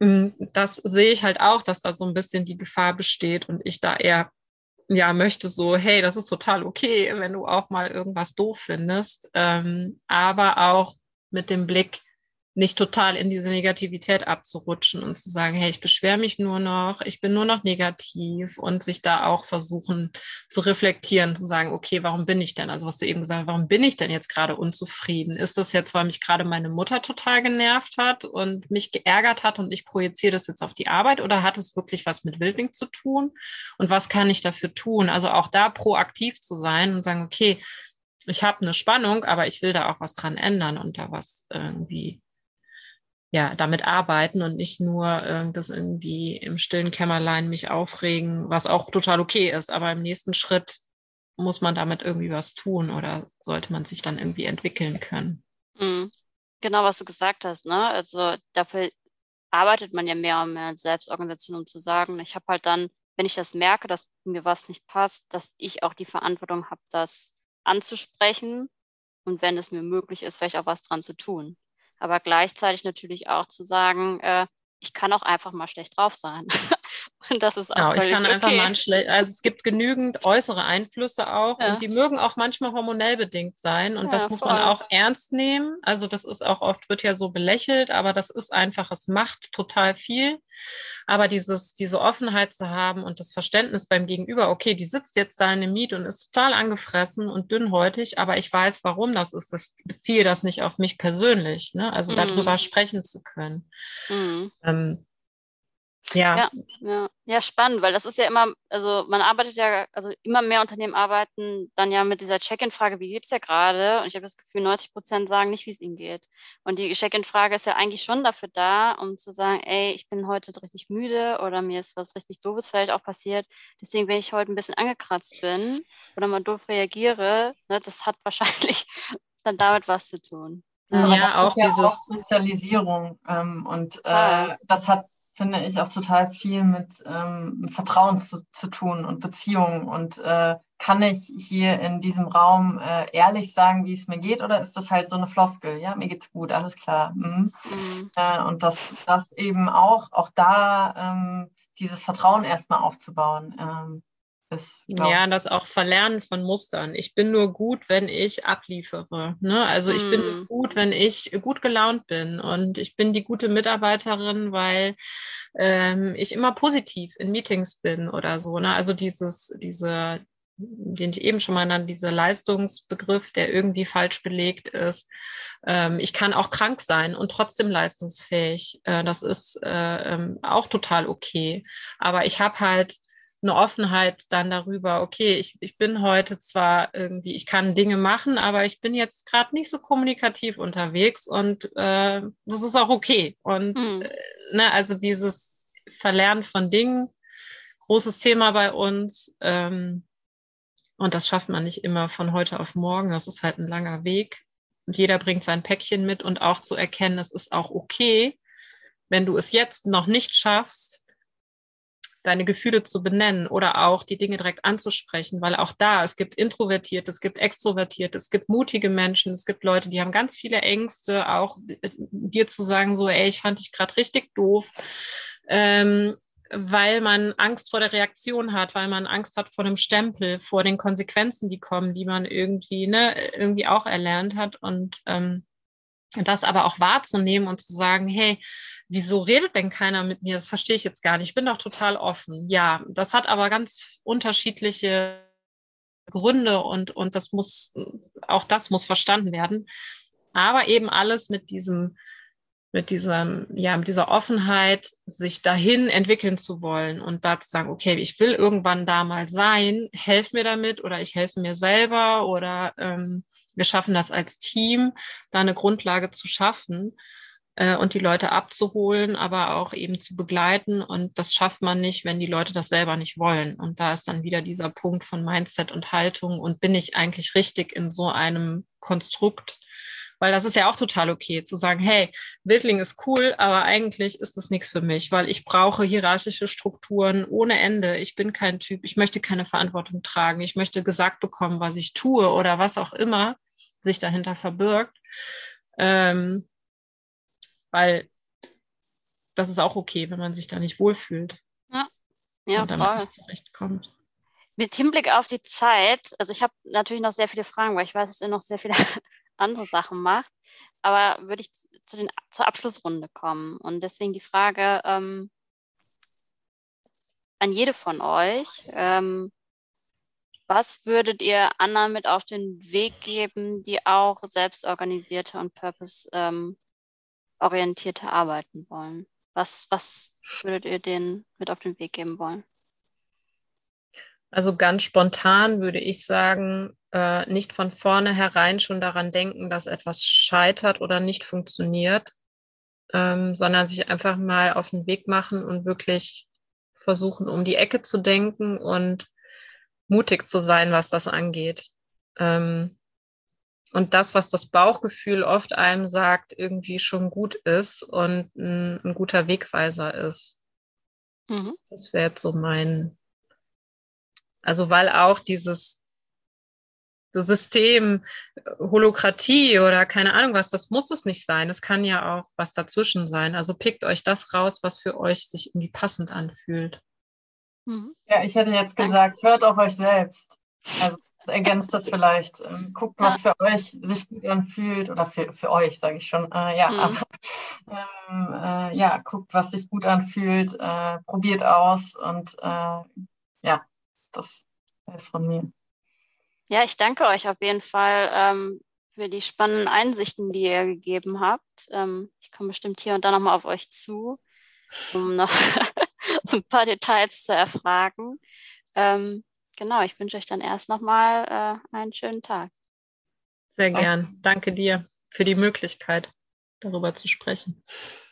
mm, das sehe ich halt auch, dass da so ein bisschen die Gefahr besteht und ich da eher ja möchte so, hey, das ist total okay, wenn du auch mal irgendwas doof findest, ähm, aber auch mit dem Blick, nicht total in diese Negativität abzurutschen und zu sagen, hey, ich beschwere mich nur noch, ich bin nur noch negativ und sich da auch versuchen zu reflektieren, zu sagen, okay, warum bin ich denn? Also was du eben gesagt hast, warum bin ich denn jetzt gerade unzufrieden? Ist das jetzt, weil mich gerade meine Mutter total genervt hat und mich geärgert hat und ich projiziere das jetzt auf die Arbeit oder hat es wirklich was mit Wildling zu tun? Und was kann ich dafür tun? Also auch da proaktiv zu sein und sagen, okay, ich habe eine Spannung, aber ich will da auch was dran ändern und da was irgendwie ja, damit arbeiten und nicht nur äh, das irgendwie im stillen Kämmerlein mich aufregen, was auch total okay ist. Aber im nächsten Schritt muss man damit irgendwie was tun oder sollte man sich dann irgendwie entwickeln können. Mhm. Genau, was du gesagt hast, ne? Also dafür arbeitet man ja mehr und mehr als Selbstorganisation, um zu sagen, ich habe halt dann, wenn ich das merke, dass mir was nicht passt, dass ich auch die Verantwortung habe, das anzusprechen und wenn es mir möglich ist, vielleicht auch was dran zu tun aber gleichzeitig natürlich auch zu sagen, äh, ich kann auch einfach mal schlecht drauf sein. und das ist auch genau, ich kann okay. einfach mal schlecht, also es gibt genügend äußere Einflüsse auch ja. und die mögen auch manchmal hormonell bedingt sein und ja, das muss voll. man auch ernst nehmen. Also das ist auch oft wird ja so belächelt, aber das ist einfach, es macht total viel. Aber dieses, diese Offenheit zu haben und das Verständnis beim Gegenüber, okay, die sitzt jetzt da in dem Miet und ist total angefressen und dünnhäutig, aber ich weiß, warum das ist. Ich beziehe das nicht auf mich persönlich, ne? Also mhm. darüber sprechen zu können. Mhm. Ähm, ja. ja. Ja, ja, spannend, weil das ist ja immer, also man arbeitet ja, also immer mehr Unternehmen arbeiten dann ja mit dieser Check-in-Frage, wie geht es ja gerade? Und ich habe das Gefühl, 90 Prozent sagen nicht, wie es ihnen geht. Und die Check-in-Frage ist ja eigentlich schon dafür da, um zu sagen, ey, ich bin heute richtig müde oder mir ist was richtig Doofes vielleicht auch passiert. Deswegen, wenn ich heute ein bisschen angekratzt bin oder mal doof reagiere, ne, das hat wahrscheinlich dann damit was zu tun. Ja, ja auch dieses auch Sozialisierung ähm, und äh, das hat finde ich, auch total viel mit ähm, Vertrauen zu, zu tun und Beziehungen. Und äh, kann ich hier in diesem Raum äh, ehrlich sagen, wie es mir geht, oder ist das halt so eine Floskel? Ja, mir geht's gut, alles klar. Mhm. Mhm. Äh, und das, das eben auch, auch da ähm, dieses Vertrauen erstmal aufzubauen. Ähm, ist, ja, das auch Verlernen von Mustern. Ich bin nur gut, wenn ich abliefere. Ne? Also ich bin hm. gut, wenn ich gut gelaunt bin und ich bin die gute Mitarbeiterin, weil ähm, ich immer positiv in Meetings bin oder so. Ne? Also dieses, diese, den ich eben schon mal nannte, dieser Leistungsbegriff, der irgendwie falsch belegt ist. Ähm, ich kann auch krank sein und trotzdem leistungsfähig. Äh, das ist äh, ähm, auch total okay. Aber ich habe halt eine Offenheit dann darüber, okay, ich, ich bin heute zwar irgendwie, ich kann Dinge machen, aber ich bin jetzt gerade nicht so kommunikativ unterwegs und äh, das ist auch okay. Und mhm. äh, ne, also dieses Verlernen von Dingen, großes Thema bei uns. Ähm, und das schafft man nicht immer von heute auf morgen. Das ist halt ein langer Weg. Und jeder bringt sein Päckchen mit und auch zu erkennen, es ist auch okay, wenn du es jetzt noch nicht schaffst, deine Gefühle zu benennen oder auch die Dinge direkt anzusprechen, weil auch da, es gibt Introvertierte, es gibt Extrovertierte, es gibt mutige Menschen, es gibt Leute, die haben ganz viele Ängste, auch äh, dir zu sagen, so, ey, ich fand dich gerade richtig doof. Ähm, weil man Angst vor der Reaktion hat, weil man Angst hat vor dem Stempel, vor den Konsequenzen, die kommen, die man irgendwie, ne, irgendwie auch erlernt hat. Und ähm, das aber auch wahrzunehmen und zu sagen, hey, wieso redet denn keiner mit mir? Das verstehe ich jetzt gar nicht. Ich bin doch total offen. Ja, das hat aber ganz unterschiedliche Gründe und, und das muss, auch das muss verstanden werden. Aber eben alles mit diesem mit dieser, ja, mit dieser Offenheit, sich dahin entwickeln zu wollen und da zu sagen, okay, ich will irgendwann da mal sein, helf mir damit oder ich helfe mir selber oder ähm, wir schaffen das als Team, da eine Grundlage zu schaffen äh, und die Leute abzuholen, aber auch eben zu begleiten. Und das schafft man nicht, wenn die Leute das selber nicht wollen. Und da ist dann wieder dieser Punkt von Mindset und Haltung und bin ich eigentlich richtig in so einem Konstrukt, weil das ist ja auch total okay, zu sagen, hey, Wildling ist cool, aber eigentlich ist es nichts für mich, weil ich brauche hierarchische Strukturen ohne Ende. Ich bin kein Typ, ich möchte keine Verantwortung tragen, ich möchte gesagt bekommen, was ich tue oder was auch immer sich dahinter verbirgt. Ähm, weil das ist auch okay, wenn man sich da nicht wohlfühlt. Ja, ja und damit voll. nicht zurechtkommt. Mit Hinblick auf die Zeit, also ich habe natürlich noch sehr viele Fragen, weil ich weiß, dass ihr noch sehr viele andere Sachen macht. Aber würde ich zu den, zur Abschlussrunde kommen. Und deswegen die Frage ähm, an jede von euch. Ähm, was würdet ihr anderen mit auf den Weg geben, die auch selbstorganisierte und purpose-orientierte ähm, arbeiten wollen? Was, was würdet ihr denen mit auf den Weg geben wollen? Also ganz spontan würde ich sagen, äh, nicht von vornherein schon daran denken, dass etwas scheitert oder nicht funktioniert, ähm, sondern sich einfach mal auf den Weg machen und wirklich versuchen, um die Ecke zu denken und mutig zu sein, was das angeht. Ähm, und das, was das Bauchgefühl oft einem sagt, irgendwie schon gut ist und ein, ein guter Wegweiser ist. Mhm. Das wäre jetzt so mein, also weil auch dieses System Holokratie oder keine Ahnung was, das muss es nicht sein. Es kann ja auch was dazwischen sein. Also pickt euch das raus, was für euch sich irgendwie passend anfühlt. Mhm. Ja, ich hätte jetzt gesagt, hört auf euch selbst. Also ergänzt das vielleicht. Ähm, guckt, was für euch sich gut anfühlt oder für, für euch, sage ich schon. Äh, ja, mhm. aber ähm, äh, ja, guckt, was sich gut anfühlt, äh, probiert aus und äh, ja, das ist von mir. Ja, ich danke euch auf jeden Fall ähm, für die spannenden Einsichten, die ihr gegeben habt. Ähm, ich komme bestimmt hier und da nochmal auf euch zu, um noch ein paar Details zu erfragen. Ähm, genau, ich wünsche euch dann erst nochmal äh, einen schönen Tag. Sehr gern. Danke dir für die Möglichkeit, darüber zu sprechen.